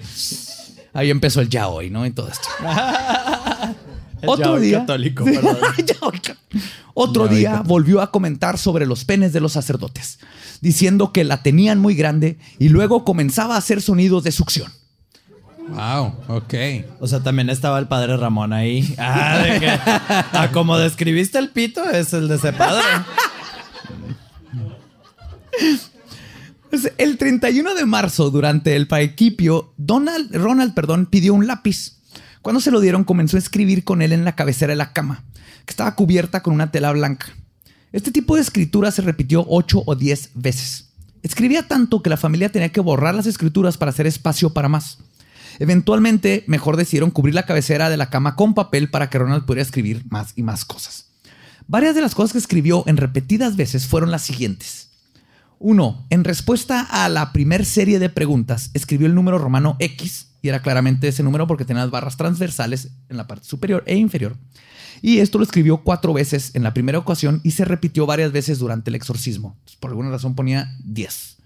Ahí empezó el yaoi, ¿no? Y todo esto. El Otro día. católico, perdón. Otro día católico. volvió a comentar sobre los penes de los sacerdotes, diciendo que la tenían muy grande y luego comenzaba a hacer sonidos de succión. Wow, ok. O sea, también estaba el padre Ramón ahí. Ah, de que. Ah, como describiste el pito, es el de ese padre. El 31 de marzo, durante el paequipio, Donald, Ronald perdón, pidió un lápiz. Cuando se lo dieron, comenzó a escribir con él en la cabecera de la cama, que estaba cubierta con una tela blanca. Este tipo de escritura se repitió ocho o diez veces. Escribía tanto que la familia tenía que borrar las escrituras para hacer espacio para más. Eventualmente, mejor decidieron cubrir la cabecera de la cama con papel para que Ronald pudiera escribir más y más cosas. Varias de las cosas que escribió en repetidas veces fueron las siguientes. Uno, en respuesta a la primer serie de preguntas, escribió el número romano X, y era claramente ese número porque tenía las barras transversales en la parte superior e inferior. Y esto lo escribió cuatro veces en la primera ocasión y se repitió varias veces durante el exorcismo. Por alguna razón ponía 10.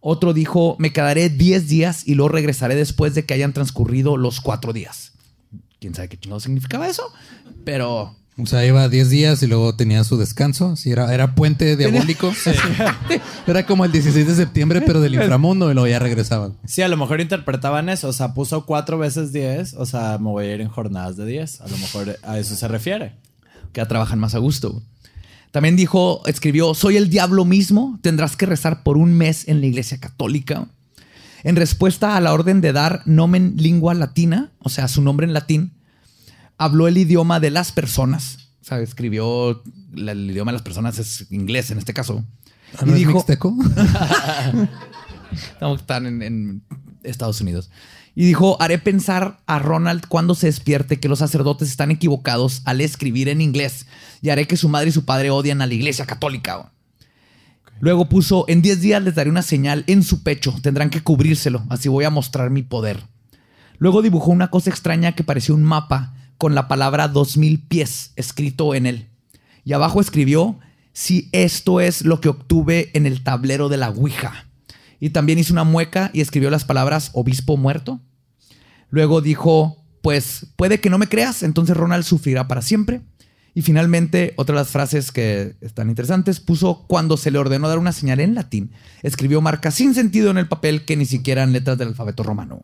Otro dijo, me quedaré 10 días y luego regresaré después de que hayan transcurrido los cuatro días. ¿Quién sabe qué chingado significaba eso? Pero O sea, iba 10 días y luego tenía su descanso. Sí, era, era puente diabólico. era como el 16 de septiembre, pero del inframundo y luego ya regresaban. Sí, a lo mejor interpretaban eso. O sea, puso cuatro veces 10. O sea, me voy a ir en jornadas de 10. A lo mejor a eso se refiere. que ya trabajan más a gusto. También dijo, escribió, soy el diablo mismo, tendrás que rezar por un mes en la iglesia católica. En respuesta a la orden de dar nomen lingua latina, o sea, su nombre en latín, habló el idioma de las personas. O sea, escribió la- el idioma de las personas es inglés en este caso. Ah, ¿no y es dijo, mixteco? Estamos- están en, en Estados Unidos. Y dijo, haré pensar a Ronald cuando se despierte que los sacerdotes están equivocados al escribir en inglés y haré que su madre y su padre odian a la iglesia católica. Luego puso, en 10 días les daré una señal en su pecho, tendrán que cubrírselo, así voy a mostrar mi poder. Luego dibujó una cosa extraña que parecía un mapa con la palabra 2000 pies escrito en él. Y abajo escribió, si esto es lo que obtuve en el tablero de la Ouija. Y también hizo una mueca y escribió las palabras obispo muerto. Luego dijo, pues puede que no me creas, entonces Ronald sufrirá para siempre. Y finalmente, otra de las frases que están interesantes, puso cuando se le ordenó dar una señal en latín, escribió marcas sin sentido en el papel que ni siquiera en letras del alfabeto romano.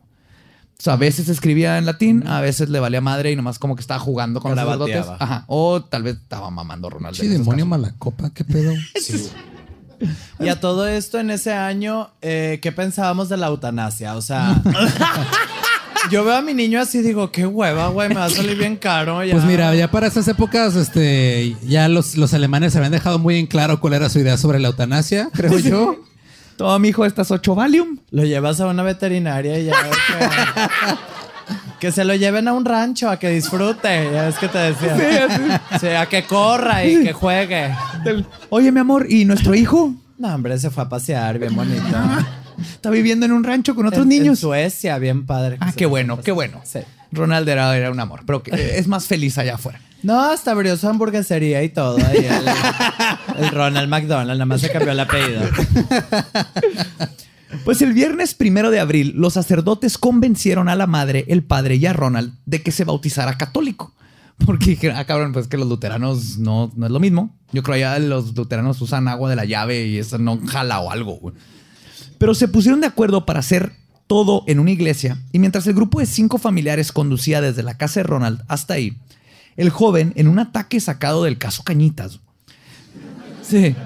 O sea, a veces escribía en latín, a veces le valía madre y nomás como que estaba jugando con. Garabateaba. Ajá. O tal vez estaba mamando Ronald. Sí, demonio malacopa, qué pedo. Y a todo esto en ese año, eh, ¿qué pensábamos de la eutanasia? O sea, yo veo a mi niño así y digo, qué hueva, güey, me va a salir bien caro. ya". Pues mira, ya para esas épocas, este, ya los, los alemanes habían dejado muy en claro cuál era su idea sobre la eutanasia, creo yo. Toma, mijo, estas ocho Valium. Lo llevas a una veterinaria y ya ves que, que se lo lleven a un rancho a que disfrute. Ya es que te decía. Sí, a que corra y que juegue. Oye, mi amor, ¿y nuestro hijo? No, hombre, se fue a pasear, bien bonito. Está viviendo en un rancho con otros En- niños. En Suecia, bien padre. Ah, qué bueno, pasear. qué bueno. Sí. Ronald era, era un amor, pero que es más feliz allá afuera. No, hasta abrió su hamburguesería y todo. el, Ronald McDonald, nada más se cambió el apellido. Pues el viernes primero de abril, los sacerdotes convencieron a la madre, el padre y a Ronald de que se bautizara católico. Porque dijeron, ah, cabrón, pues que los luteranos no, no es lo mismo. Yo creo ya los luteranos usan agua de la llave y eso no jala o algo. Pero se pusieron de acuerdo para hacer todo en una iglesia y mientras el grupo de cinco familiares conducía desde la casa de Ronald hasta ahí, el joven, en un ataque sacado del caso Cañitas,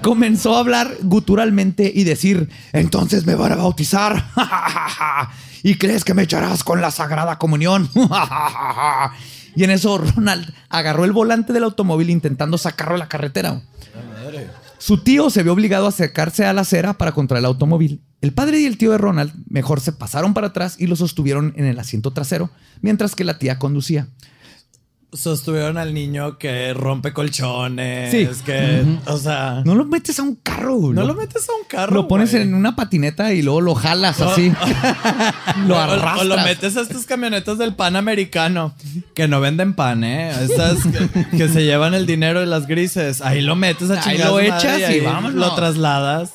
comenzó a hablar guturalmente y decir, entonces me van a bautizar. ¿Y crees que me echarás con la Sagrada Comunión? y en eso Ronald agarró el volante del automóvil intentando sacarlo de la carretera. Su tío se vio obligado a acercarse a la acera para controlar el automóvil. El padre y el tío de Ronald mejor se pasaron para atrás y lo sostuvieron en el asiento trasero, mientras que la tía conducía. Sostuvieron al niño que rompe colchones. Sí. que, o sea, no, No lo metes a un carro. lo lo- metes a un carro. Lo pones en una patineta y luego lo jalas así. lo arrastras. O, lo metes a estas camionetas del pan americano que no venden pan, ¿eh? Estas que, que se llevan el dinero de las grises. Ahí lo metes a Ahí chingar lo su madre echas y ahí vámonos. Lo trasladas.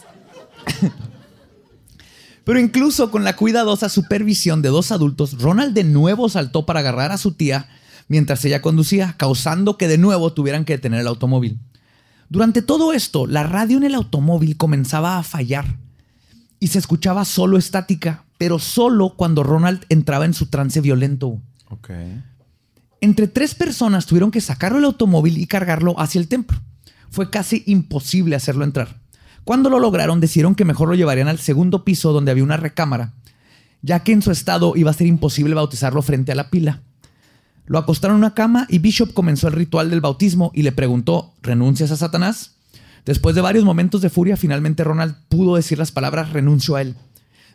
Pero incluso con la cuidadosa supervisión de dos adultos, Ronald de nuevo saltó para agarrar a su tía mientras ella conducía, causando que de nuevo tuvieran que detener el automóvil. Durante todo esto, la radio en el automóvil comenzaba a fallar y se escuchaba solo estática, pero solo cuando Ronald entraba en su trance violento. Ok. Entre tres personas tuvieron que sacarlo del automóvil y cargarlo hacia el templo. Fue casi imposible hacerlo entrar. Cuando lo lograron, decidieron que mejor lo llevarían al segundo piso donde había una recámara, ya que en su estado iba a ser imposible bautizarlo frente a la pila. Lo acostaron en una cama y Bishop comenzó el ritual del bautismo y le preguntó, ¿renuncias a Satanás? Después de varios momentos de furia, finalmente Ronald pudo decir las palabras renuncio a él.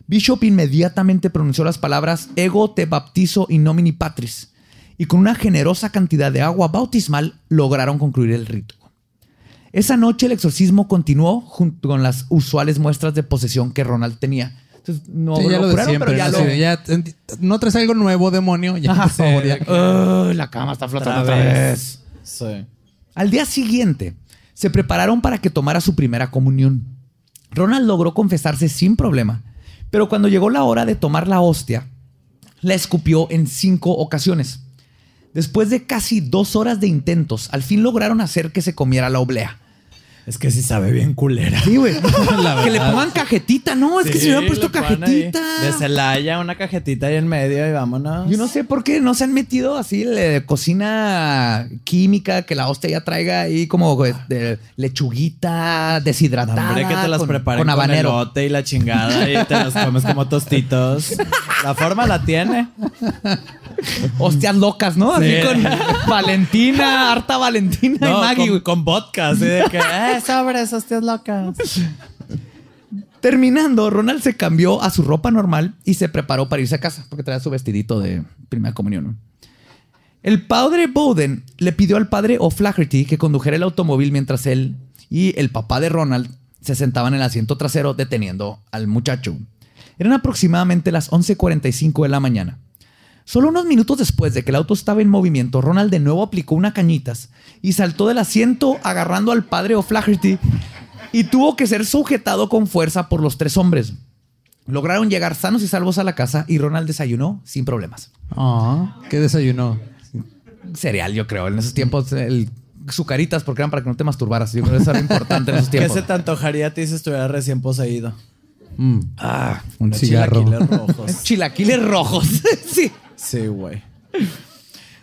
Bishop inmediatamente pronunció las palabras ego te baptizo in nomini patris y con una generosa cantidad de agua bautismal lograron concluir el rito. Esa noche el exorcismo continuó junto con las usuales muestras de posesión que Ronald tenía. Entonces, no Sí, ya lo de curaron, siempre. pero ya ¿no? lo- Sí, ya, no traes algo nuevo, demonio. Ya Ajá. "Ay, la cama está flotando otra vez. Sí. Al día siguiente, se prepararon para que tomara su primera comunión. Ronald logró confesarse sin problema, pero cuando llegó la hora de tomar la hostia, la escupió en cinco ocasiones. Después de casi dos horas de intentos, al fin lograron hacer que se comiera la oblea. Es que sí sabe bien culera. Sí, güey. La que le pongan cajetita, no, es que se hubieran puesto ahí cajetita. De Celaya, una cajetita ahí en medio y vámonos. Yo no sé por qué no se han metido así de cocina química, que la hostia ya traiga ahí como de lechuguita deshidratada. Hombre, que te las con, preparen con con, habanero. elote y la chingada y te las comes como tostitos. La forma la tiene. Hostias locas, ¿no? Así Sí. con Valentina, harta Valentina y No, Maggie. con, güey. con vodka, así de que, eh, sobres, hostias locas. Terminando, Ronald se cambió a su ropa normal y se preparó para irse a casa, porque traía su vestidito de primera comunión. El padre Bowden le pidió al padre O'Flaherty que condujera el automóvil mientras él y el papá de Ronald se sentaban en el asiento trasero deteniendo al muchacho. Eran aproximadamente las 11:45 de la mañana. Solo unos minutos después de que el auto estaba en movimiento, Ronald de nuevo aplicó una cañitas y saltó del asiento agarrando al padre O'Flaherty y tuvo que ser sujetado con fuerza por los tres hombres. Lograron llegar sanos y salvos a la casa y Ronald desayunó sin problemas. Ah, ¿Qué desayunó? Cereal, yo creo. En esos tiempos, el sucaritas, porque eran para que no te masturbaras. Yo creo que eso era importante en esos ¿Qué tiempos. se te antojaría a ti si estuviera recién poseído? Mm, Ah, un Unos cigarro. chilaquiles rojos. chilaquiles rojos. sí. Sí, güey.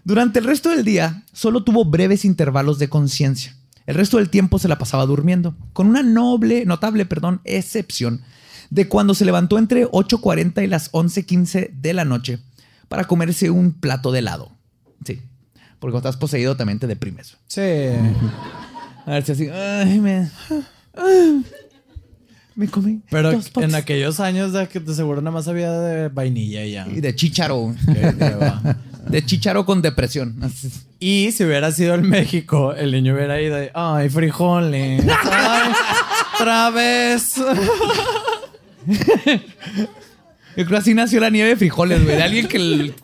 Durante el resto del día, solo tuvo breves intervalos de conciencia. El resto del tiempo se la pasaba durmiendo, con una noble, notable, perdón, excepción de cuando se levantó entre 8.40 y las 11.15 de la noche para comerse un plato de helado. Sí, porque cuando estás poseído también te deprimes. Sí. A ver si así, ay, me, ah, me comí Pero dos en aquellos años de que de seguro nada más había de vainilla y ya. Y de chícharo, de chícharo con depresión. Y si hubiera sido en México, el niño hubiera ido y, ay, frijoles. Ay, otra vez. Yo creo que así nació la nieve de frijoles, güey. De alguien que, el-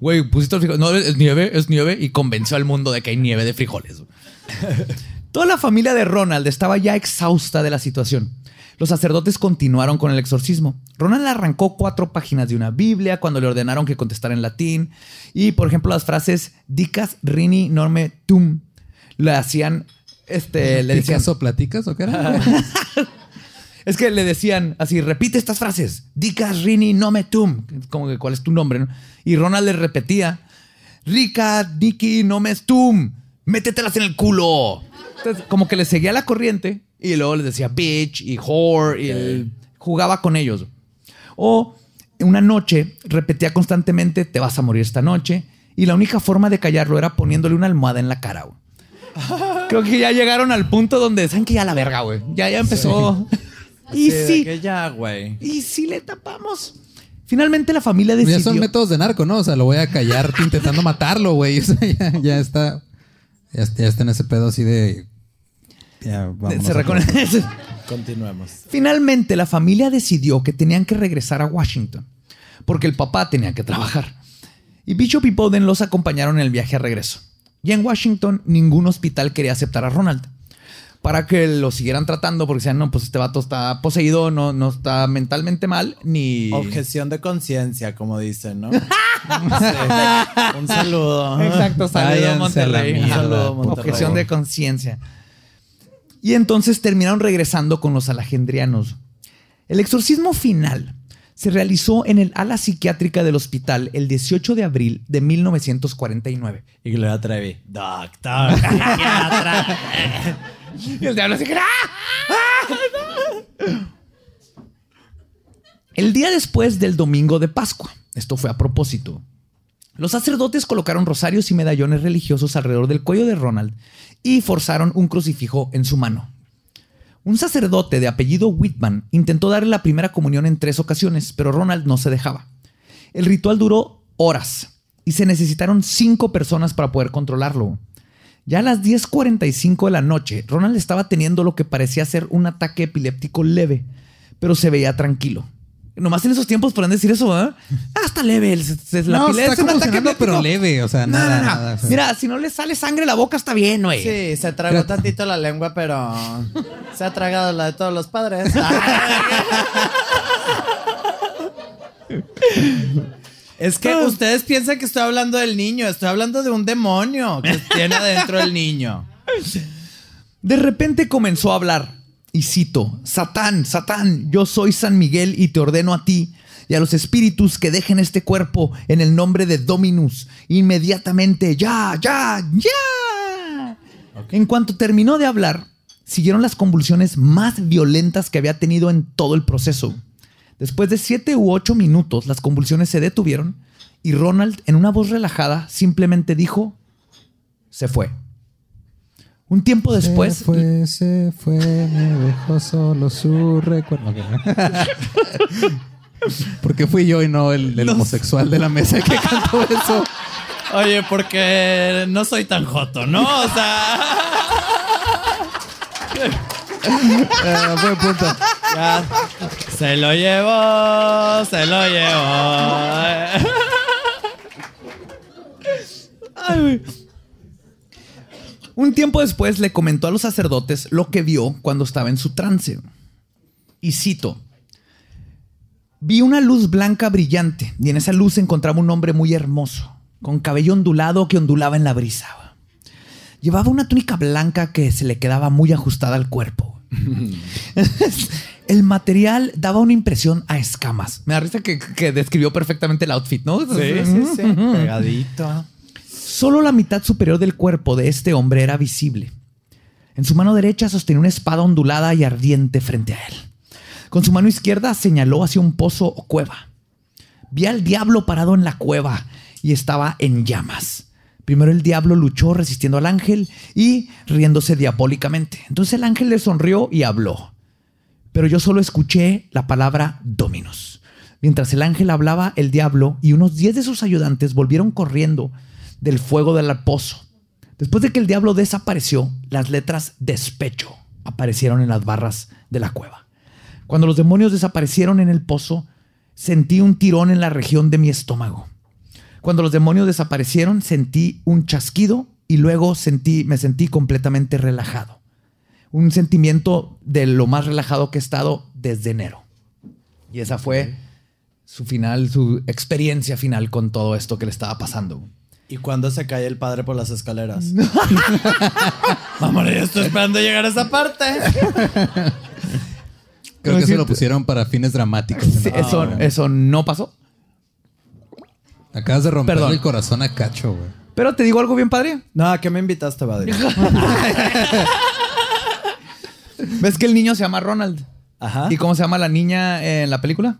güey, pusiste los frijoles. No, es nieve, es nieve. Y convenció al mundo de que hay nieve de frijoles. Toda la familia de Ronald estaba ya exhausta de la situación. Los sacerdotes continuaron con el exorcismo. Ronald arrancó cuatro páginas de una Biblia cuando le ordenaron que contestara en latín. Y, por ejemplo, las frases dicas rini norme tum le hacían, este, le decían, ¿Picas o platicas o qué era? es que le decían así, repite estas frases. Dicas rini nome tum. Como que cuál es tu nombre, ¿no? Y Ronald le repetía. Rica, Diki, nomes tum. Métetelas en el culo. Entonces, como que le seguía la corriente y luego les decía bitch y whore y él jugaba con ellos. O una noche repetía constantemente, te vas a morir esta noche. Y la única forma de callarlo era poniéndole una almohada en la cara, güey. Creo que ya llegaron al punto donde saben que ya la verga, güey. Ya, ya empezó. Y Sí, ya, güey. y sí le tapamos. Finalmente la familia Ya decidió. son métodos de narco, ¿no? O sea, lo voy a callar intentando matarlo, güey. O sea, ya, ya está. Ya, está- ya está en ese pedo así de. Ya, vamos. se reconoce. Continuemos. Finalmente la familia decidió que tenían que regresar a Washington porque el papá tenía que trabajar. Y Bishop y Bowden los acompañaron en el viaje a regreso. Y en Washington ningún hospital quería aceptar a Ronald para que lo siguieran tratando porque decían, no, pues este vato está poseído, no, no está mentalmente mal, ni... Objeción de conciencia, como dicen, ¿no? Sí. Un saludo. Exacto, saludo Monterrey. mierda. Saludo, Monterrey. Objeción de conciencia. Y entonces terminaron regresando con los alejandrianos. El exorcismo final se realizó en el ala psiquiátrica del hospital el 18 de abril de 1949. Y Gloria Trevi. Doctor, psiquiatra. Y el diablo así que, ¡ah! ¡Ah! El día después del domingo de Pascua, esto fue a propósito, Los sacerdotes colocaron rosarios y medallones religiosos alrededor del cuello de Ronald y forzaron un crucifijo en su mano. Un sacerdote de apellido Whitman intentó darle la primera comunión en tres ocasiones, pero Ronald no se dejaba. El ritual duró horas y se necesitaron cinco personas para poder controlarlo. Ya a las 10.45 de la noche, Ronald estaba teniendo lo que parecía ser un ataque epiléptico leve, pero se veía tranquilo. Nomás en esos tiempos podrán decir eso, ¿eh? Ah, está leve. se- la No, pile- está es un ataque pero leve. O sea, No, nada, no, nada. o sea. Mira, si no le sale sangre la boca, está bien, güey. Sí, se tragó tantito la lengua, pero se ha tragado la de todos los padres. Es que ustedes piensan que estoy hablando del niño, estoy hablando de un demonio que tiene adentro el niño. De repente comenzó a hablar, y cito, Satán, Satán, yo soy San Miguel y te ordeno a ti y a los espíritus que dejen este cuerpo en el nombre de Dominus, inmediatamente, ya, ya, ya. En cuanto terminó de hablar, siguieron las convulsiones más violentas que había tenido en todo el proceso. Después de siete u ocho minutos, las convulsiones se detuvieron y Ronald, en una voz relajada, simplemente dijo, se fue. Un tiempo después, Se fue, se fue, me dejó solo su recuerdo. Ok. Porque fui yo y no el, el homosexual de la mesa que cantó eso. Oye, porque no soy tan joto, ¿no? O sea, Eh, buen punto. ya. se lo llevó, se lo llevó. Ay, güey. Un tiempo después le comentó a los sacerdotes lo que vio cuando estaba en su trance. Y cito: Vi una luz blanca brillante, y en esa luz encontraba un hombre muy hermoso, con cabello ondulado que ondulaba en la brisa. Llevaba una túnica blanca que se le quedaba muy ajustada al cuerpo. El material daba una impresión a escamas. Me da risa que, que describió perfectamente el outfit, ¿no? Sí, sí, sí. Pegadito. Solo la mitad superior del cuerpo de este hombre era visible. En su mano derecha sostenía una espada ondulada y ardiente frente a él. Con su mano izquierda señaló hacia un pozo o cueva. Vi al diablo parado en la cueva y estaba en llamas. Primero el diablo luchó resistiendo al ángel y riéndose diabólicamente. Entonces el ángel le sonrió y habló. Pero yo solo escuché la palabra Dominus. Mientras el ángel hablaba, el diablo y unos diez de sus ayudantes volvieron corriendo del fuego del pozo. Después de que el diablo desapareció, las letras despecho aparecieron en las barras de la cueva. Cuando los demonios desaparecieron en el pozo, sentí un tirón en la región de mi estómago. Cuando los demonios desaparecieron, sentí un chasquido y luego sentí, me sentí completamente relajado. Un sentimiento de lo más relajado que he estado desde enero. Y esa fue su final, su experiencia final con todo esto que le estaba pasando. ¿Y cuándo se cae el padre por las escaleras? Vamos, yo estoy esperando llegar a esa parte. Creo que se lo pusieron para fines dramáticos. ¿no? Sí, eso, eso no pasó. Acabas de romper Perdón. el corazón a Cacho, güey. Pero te digo algo bien padre. No, ¿a qué me invitaste, Badri? ¿Ves que el niño se llama Ronald? Ajá. ¿Y cómo se llama la niña en la película?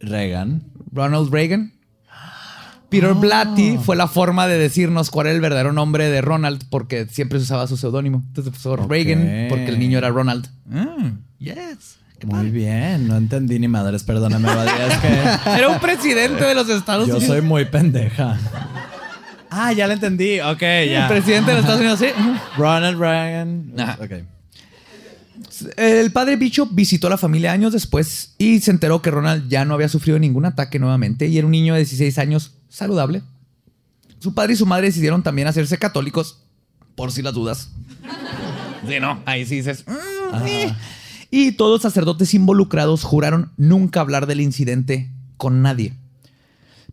Reagan. Ronald Reagan. Peter Blatty fue la forma de decirnos cuál era el verdadero nombre de Ronald porque siempre se usaba su seudónimo. Entonces puso Reagan porque el niño era Ronald. Mm, yes. Muy bien, no entendí ni madres, perdóname. Es que Era un presidente de los Estados yo Unidos. soy muy pendeja. Ah, ya lo entendí. Ok, El ya. presidente de los Estados Unidos, sí. Ronald Reagan. Ok. El padre Bishop visitó a la familia años después y se enteró que Ronald ya no había sufrido ningún ataque nuevamente y era un niño de 16 años saludable. Su padre y su madre decidieron también hacerse católicos, por si las dudas. Sí, no, ahí sí dices. "Mm, eh". Y todos los sacerdotes involucrados juraron nunca hablar del incidente con nadie.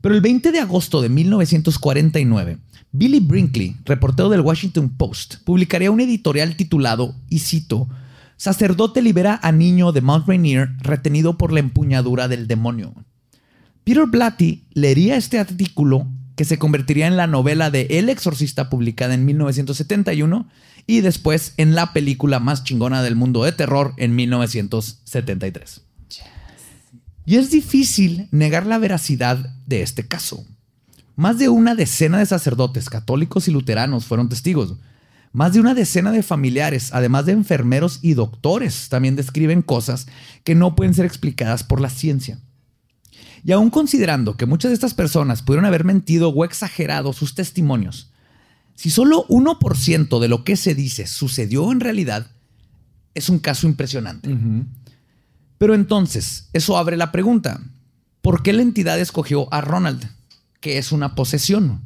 Pero el 20 de agosto de 1949, Billy Brinkley, reportero del Washington Post, publicaría un editorial titulado, y cito, Sacerdote libera a niño de Mount Rainier retenido por la empuñadura del demonio. Peter Blatty leería este artículo que se convertiría en la novela de El Exorcista publicada en 1971 y después en la película más chingona del mundo de terror en 1973. Y es difícil negar la veracidad de este caso. Más de una decena de sacerdotes católicos y luteranos fueron testigos. Más de una decena de familiares, además de enfermeros y doctores, también describen cosas que no pueden ser explicadas por la ciencia. Y aún considerando que muchas de estas personas pudieron haber mentido o exagerado sus testimonios, si solo 1% de lo que se dice sucedió en realidad, es un caso impresionante. Pero entonces, eso abre la pregunta, ¿por qué la entidad escogió a Ronald? Que es una posesión.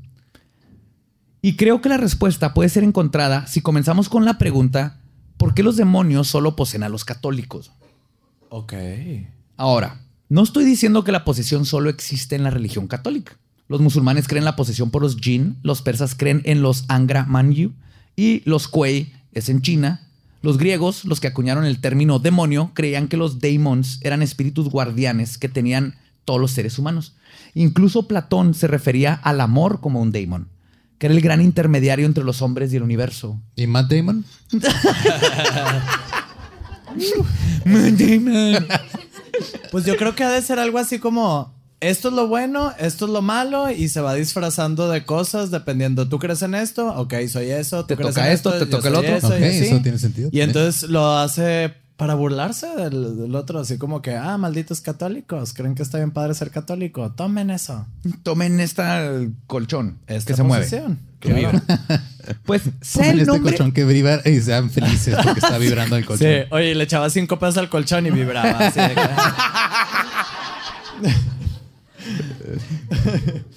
Y creo que la respuesta puede ser encontrada si comenzamos con la pregunta, ¿por qué los demonios solo poseen a los católicos? Ok. Ahora, no estoy diciendo que la posesión solo existe en la religión católica. Los musulmanes creen la posesión por los jinn, los persas creen en los Angra Manyu y los Kuei es en China. Los griegos, los que acuñaron el término demonio, creían que los daemons eran espíritus guardianes que tenían todos los seres humanos. Incluso Platón se refería al amor como un daemon, que era el gran intermediario entre los hombres y el universo. ¿Y Matt Damon? Pues yo creo que ha de ser algo así como esto es lo bueno, esto es lo malo y se va disfrazando de cosas dependiendo. ¿Tú crees en esto? Ok, soy eso. ¿Tú Te crees toca en esto, te toca el otro. eso, Ok, y así. eso tiene sentido. Y entonces lo hace para burlarse del, del otro, así como que, ah, malditos católicos, creen que está bien padre ser católico, tomen eso. Tomen esta colchón Esta que se mueve. posesión. que Claro. Pues sea Pongan el este nombre. colchón que vibra y sean felices porque está vibrando el colchón. Sí, oye, le echaba cinco pesos al colchón y vibraba. Así de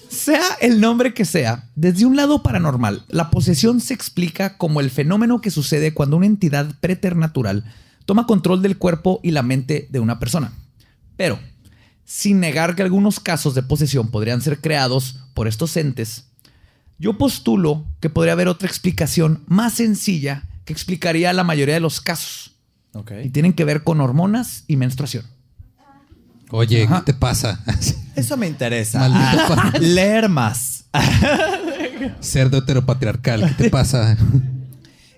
Sea el nombre que sea, desde un lado paranormal, la posesión se explica como el fenómeno que sucede cuando una entidad preternatural toma control del cuerpo y la mente de una persona. Pero, sin negar que algunos casos de posesión podrían ser creados por estos entes, yo postulo que podría haber otra explicación más sencilla que explicaría la mayoría de los casos. Y tienen que ver con hormonas y menstruación. Oye, Ajá. ¿qué te pasa? Eso me interesa. Maldito Ah, leer más. Cerdo heteropatriarcal, ¿qué te pasa?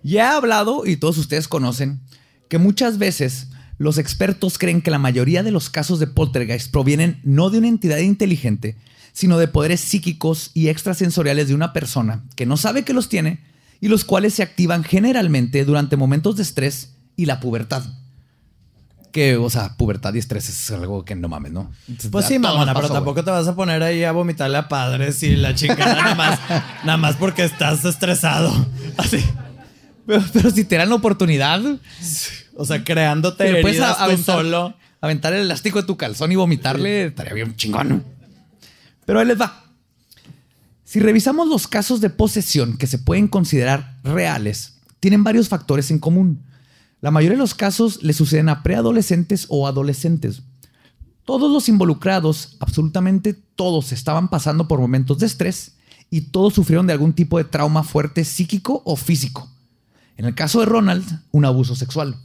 Ya he hablado, y todos ustedes conocen, que muchas veces los expertos creen que la mayoría de los casos de poltergeist provienen no de una entidad inteligente, sino de poderes psíquicos y extrasensoriales de una persona que no sabe que los tiene y los cuales se activan generalmente durante momentos de estrés y la pubertad. Que, o sea, pubertad y estrés es algo que no mames, ¿no? Pues sí, mamona, pero tampoco te vas a poner ahí a vomitarle a padres y la chingada nada más, nada más porque estás estresado. Así. Pero, pero si te dan la oportunidad, O sea, creándote puedes heridas tú aventar, solo. aventar el elástico de tu calzón y vomitarle, estaría bien chingón. Pero ahí les va. Si revisamos los casos de posesión que se pueden considerar reales, tienen varios factores en común. La mayoría de los casos le suceden a preadolescentes o adolescentes. Todos los involucrados, absolutamente todos, estaban pasando por momentos de estrés y todos sufrieron de algún tipo de trauma fuerte psíquico o físico. En el caso de Ronald, un abuso sexual.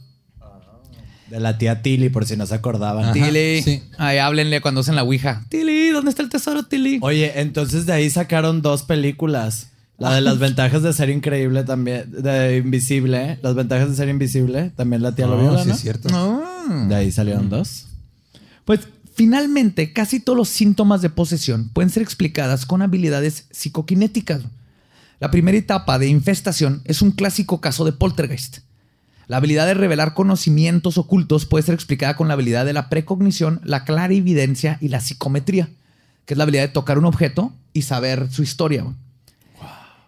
De la tía Tilly, por si no se acordaban. Ajá, Tilly. sí. Ay, háblenle cuando hacen la ouija. Tilly, ¿dónde está el tesoro, Tilly? Oye, entonces de ahí sacaron dos películas. La de las ventajas de ser increíble también, de invisible, ¿eh? las ventajas de ser invisible, también la tía lo vio, No, sí ¿no? es cierto. No. De ahí salieron dos. Pues finalmente, casi todos los síntomas de posesión pueden ser explicadas con habilidades psicoquinéticas. La primera etapa de infestación es un clásico caso de poltergeist. La habilidad de revelar conocimientos ocultos puede ser explicada con la habilidad de la precognición, la clarividencia y la psicometría, que es la habilidad de tocar un objeto y saber su historia.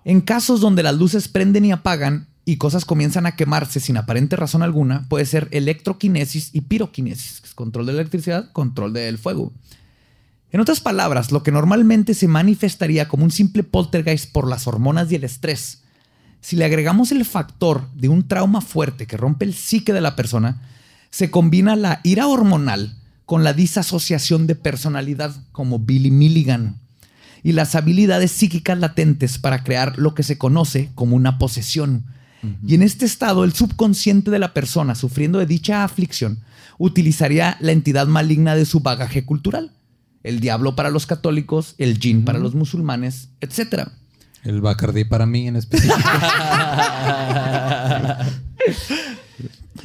En casos donde las luces prenden y apagan y cosas comienzan a quemarse sin aparente razón alguna, puede ser electroquinesis y piroquinesis, que es control de la electricidad, control del fuego. En otras palabras, lo que normalmente se manifestaría como un simple poltergeist por las hormonas y el estrés, si le agregamos el factor de un trauma fuerte que rompe el psique de la persona, se combina la ira hormonal con la disasociación de personalidad, como Billy Milligan, y las habilidades psíquicas latentes para crear lo que se conoce como una posesión. Y en este estado, el subconsciente de la persona sufriendo de dicha aflicción utilizaría la entidad maligna de su bagaje cultural. El diablo para los católicos, el jinn para los musulmanes, etc. El Bacardi para mí en específico.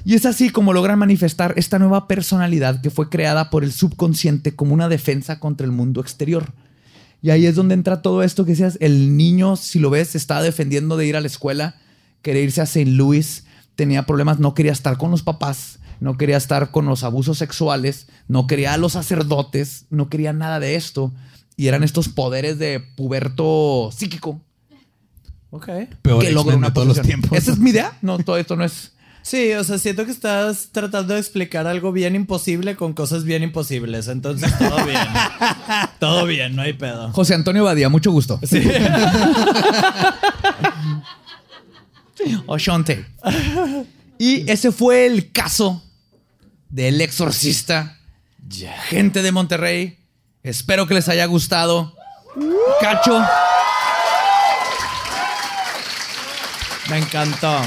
Y es así como logran manifestar esta nueva personalidad que fue creada por el subconsciente como una defensa contra el mundo exterior. Y ahí es donde entra todo esto que decías, el niño, si lo ves, estaba defendiendo de ir a la escuela, quería irse a St. Louis, tenía problemas, no quería estar con los papás, no quería estar con los abusos sexuales, no quería a los sacerdotes, no quería nada de esto. Y eran estos poderes de puberto psíquico Ok. Peor que logra una todos los tiempos. Esa es mi idea. No, todo esto no es. Sí, o sea, siento que estás tratando de explicar algo bien imposible con cosas bien imposibles. Entonces, todo bien. todo bien, no hay pedo. José Antonio Badía, mucho gusto. Sí. Oshonte. Y ese fue el caso del exorcista. Gente de Monterrey. Espero que les haya gustado. Cacho. Me encantó.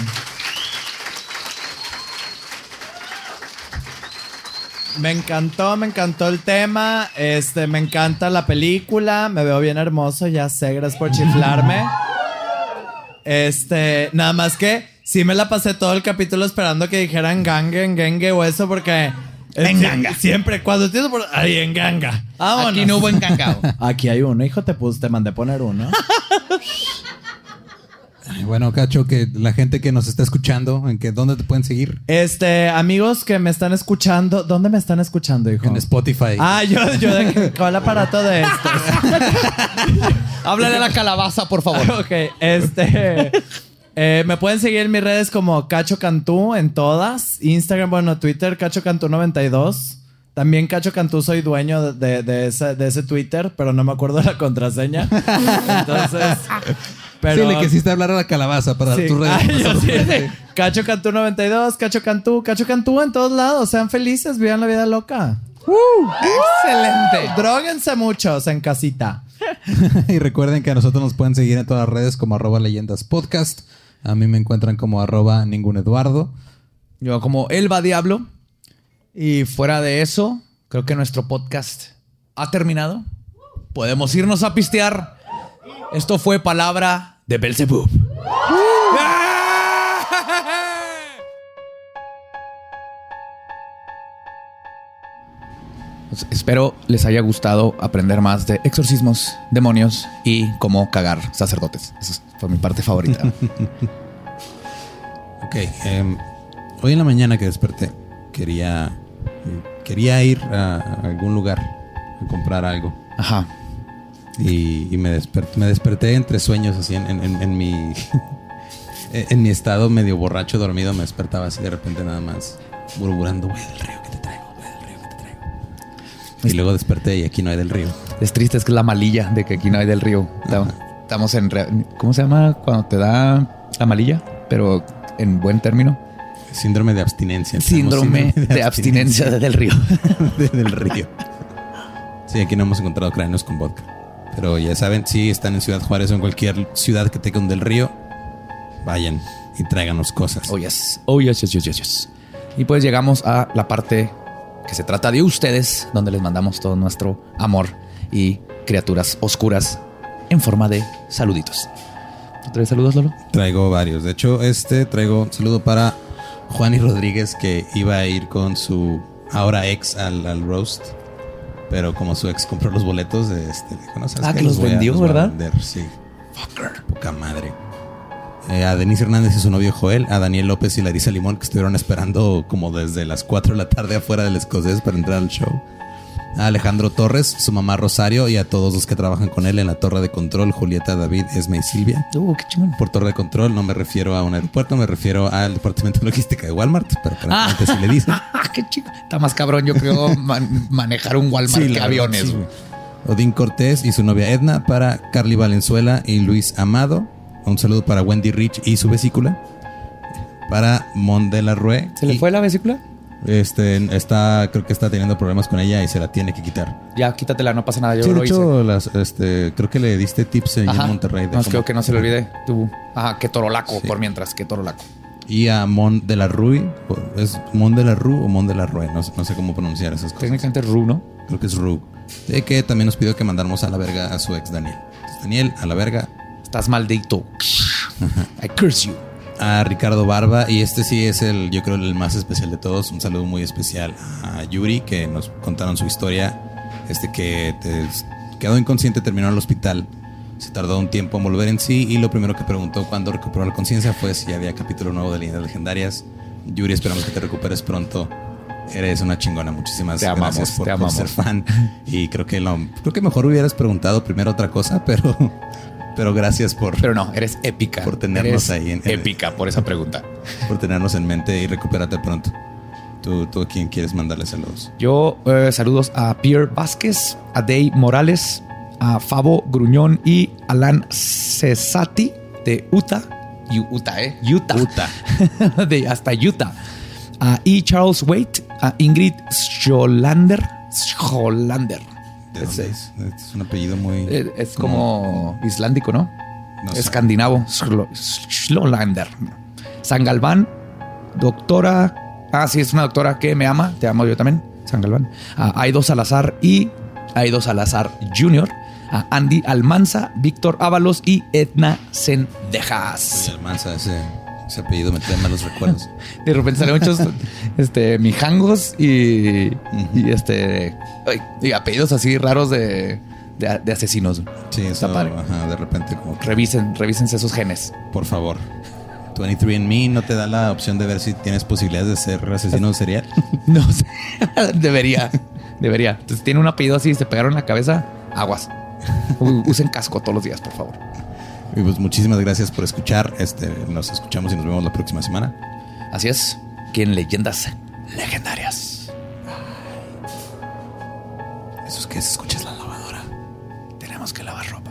Me encantó, me encantó el tema. Este, me encanta la película. Me veo bien hermoso, ya sé, gracias por chiflarme. Este, nada más que sí me la pasé todo el capítulo esperando que dijeran gangue, engengue o eso, porque. Enganga. sie- Siempre, cuando tienes por. Ay, enganga. Vámonos. Aquí no hubo encangado. Aquí hay uno, hijo, te puse, te mandé poner uno. Bueno, Cacho, que la gente que nos está escuchando, ¿en que, ¿dónde te pueden seguir? Este, amigos que me están escuchando, ¿dónde me están escuchando, hijo? En Spotify. Ah, yo, yo de que- ¿cuál aparato de estos? Háblale a la calabaza, por favor. ok, este. eh, me pueden seguir en mis redes como Cacho Cantú en todas. Instagram, bueno, Twitter, Cacho Cantú 92. También Cacho Cantú soy dueño de, de ese, de ese Twitter, pero no me acuerdo de la contraseña. Entonces. Pero, sí, le quisiste hablar a la calabaza para Sí. tus redes. Ay, yo sí. Cacho Cantú 92, Cacho Cantú, Cacho Cantú en todos lados. Sean felices, vivan la vida loca. Excelente. Dróguense muchos en casita. y recuerden que a nosotros nos pueden seguir en todas las redes como arroba leyendas podcast. A mí me encuentran como arroba ningún Eduardo. Yo como Elba Diablo. Y fuera de eso, creo que nuestro podcast ha terminado. Podemos irnos a pistear. Esto fue palabra de Belzebub. Pues espero les haya gustado aprender más de exorcismos, demonios y cómo cagar sacerdotes. Esa fue mi parte favorita. Ok. em, hoy en la mañana que desperté, quería, quería ir a algún lugar a comprar algo. Ajá. Y, y me, desperté, me desperté entre sueños, así en, en- en- en mi. en mi estado medio borracho, dormido, me despertaba así de repente nada más, murmurando, güey, del río que te traigo, güey, del río que te traigo. Y luego desperté y aquí no hay del río. Es triste, es que es la malilla de que aquí no hay del río. Estamos, estamos en. ¿Cómo se llama cuando te da la malilla? Pero en buen término. Síndrome de abstinencia. Síndrome de abstinencia del río. de- del río. Sí, aquí no hemos encontrado cráneos con vodka. Pero ya saben, si están en Ciudad Juárez o en cualquier ciudad que tenga un del río, vayan y tráiganos cosas. Oh, yes. Oh, yes, yes, yes, yes. Y pues llegamos a la parte que se trata de ustedes, donde les mandamos todo nuestro amor y criaturas oscuras en forma de saluditos. ¿Tú traes saludos, Lolo? Traigo varios. De hecho, este traigo un saludo para Juan y Rodríguez que iba a ir con su ahora ex al, al roast. Pero como su ex compró los boletos, este, dijo, no, ¿sabes Ah, que los a- vendió, a ¿verdad? vender, Sí. Fucker. Poca madre. Eh, a Denise Hernández y su novio Joel, a Daniel López y Larisa Limón, que estuvieron esperando como desde las 4 de la tarde afuera del escocés para entrar al show. A Alejandro Torres, su mamá Rosario y a todos los que trabajan con él en la torre de control, Julieta, David, Esme y Silvia. Uh, qué chingón. Por torre de control no me refiero a un aeropuerto, me refiero al departamento de logística de Walmart, pero aparentemente sí le dicen. Ah, qué chico. Está más cabrón, yo creo, man- manejar un Walmart Sí, que aviones. sí. Odín Cortés y su novia Edna para Carly Valenzuela y Luis Amado. Un saludo para Wendy Rich y su vesícula. Para Mon de la Rue. ¿Se le fue la vesícula? Este, está, creo que está teniendo problemas con ella y se la tiene que quitar. Ya, quítatela, no pasa nada. Yo sí, lo de hice. hecho, las, este, creo que le diste tips Ajá. en Monterrey. de No, creo que no se le olvide. Tú. Ajá, que torolaco, Sí. por mientras, que torolaco. Y a Mon de la Rue. ¿Es Mon de la Rue o Mon de la Rue? No, sé- no sé cómo pronunciar esas cosas. Técnicamente Ru, ¿no? Creo que es Rue. De que también nos pidió que mandáramos a la verga a su ex Daniel. Entonces, Daniel, a la verga. Estás maldito. I curse you. A Ricardo Barba. Y este sí es el, yo creo, el más especial de todos. Un saludo muy especial a Yuri, que nos contaron su historia. Este que, te- quedó inconsciente, terminó en el hospital. Se tardó un tiempo en volver en sí y lo primero que preguntó cuando recuperó la conciencia fue si había capítulo nuevo de Leyendas Legendarias. Yuri, esperamos que te recuperes pronto. Eres una chingona. Muchísimas Te amamos, gracias por, te por ser fan. Y creo que lo, creo que mejor hubieras preguntado primero otra cosa, pero, pero gracias por, Pero no, eres épica. Por tenernos Eres ahí en- en- épica por esa pregunta. por tenernos en mente y recupérate pronto. ¿Tú, tú a quién quieres mandarle saludos? Yo eh, saludos a Pierre Vázquez, a Day Morales, a Fabo Gruñón y Alan Cesati de Utah. U- Utah, ¿eh? Utah. Utah. de hasta Utah. A E. Charles Waite, a Ingrid Scholander. Scholander. ¿De Es- es? Es un apellido muy... Es, es como islandico, ¿no? Escandinavo. Schlo- Schlolander. San Galván, doctora. Ah, sí, es una doctora que me ama. Te amo yo también. San Galván. A Aido Salazar y Aido Salazar Jr. A Andy Almanza, Víctor Ábalos y Edna Sendejas. Almanza, ese, ese apellido me trae malos recuerdos. De repente salen muchos este, mijangos y, y este y apellidos así raros de, de, de asesinos. Sí, Está eso, ajá, de repente como que, Revisen, revísense esos genes. por favor. 23andMe no te da la opción de ver si tienes posibilidades de ser asesino serial. No sé. debería. Debería. Entonces, tiene un apellido así y se pegaron en la cabeza, aguas. Usen casco todos los días, por favor. Y pues muchísimas gracias por escuchar. Este, nos escuchamos y nos vemos la próxima semana. Así es. Que en leyendas legendarias. Eso es que se escucha es la lavadora. Tenemos que lavar ropa.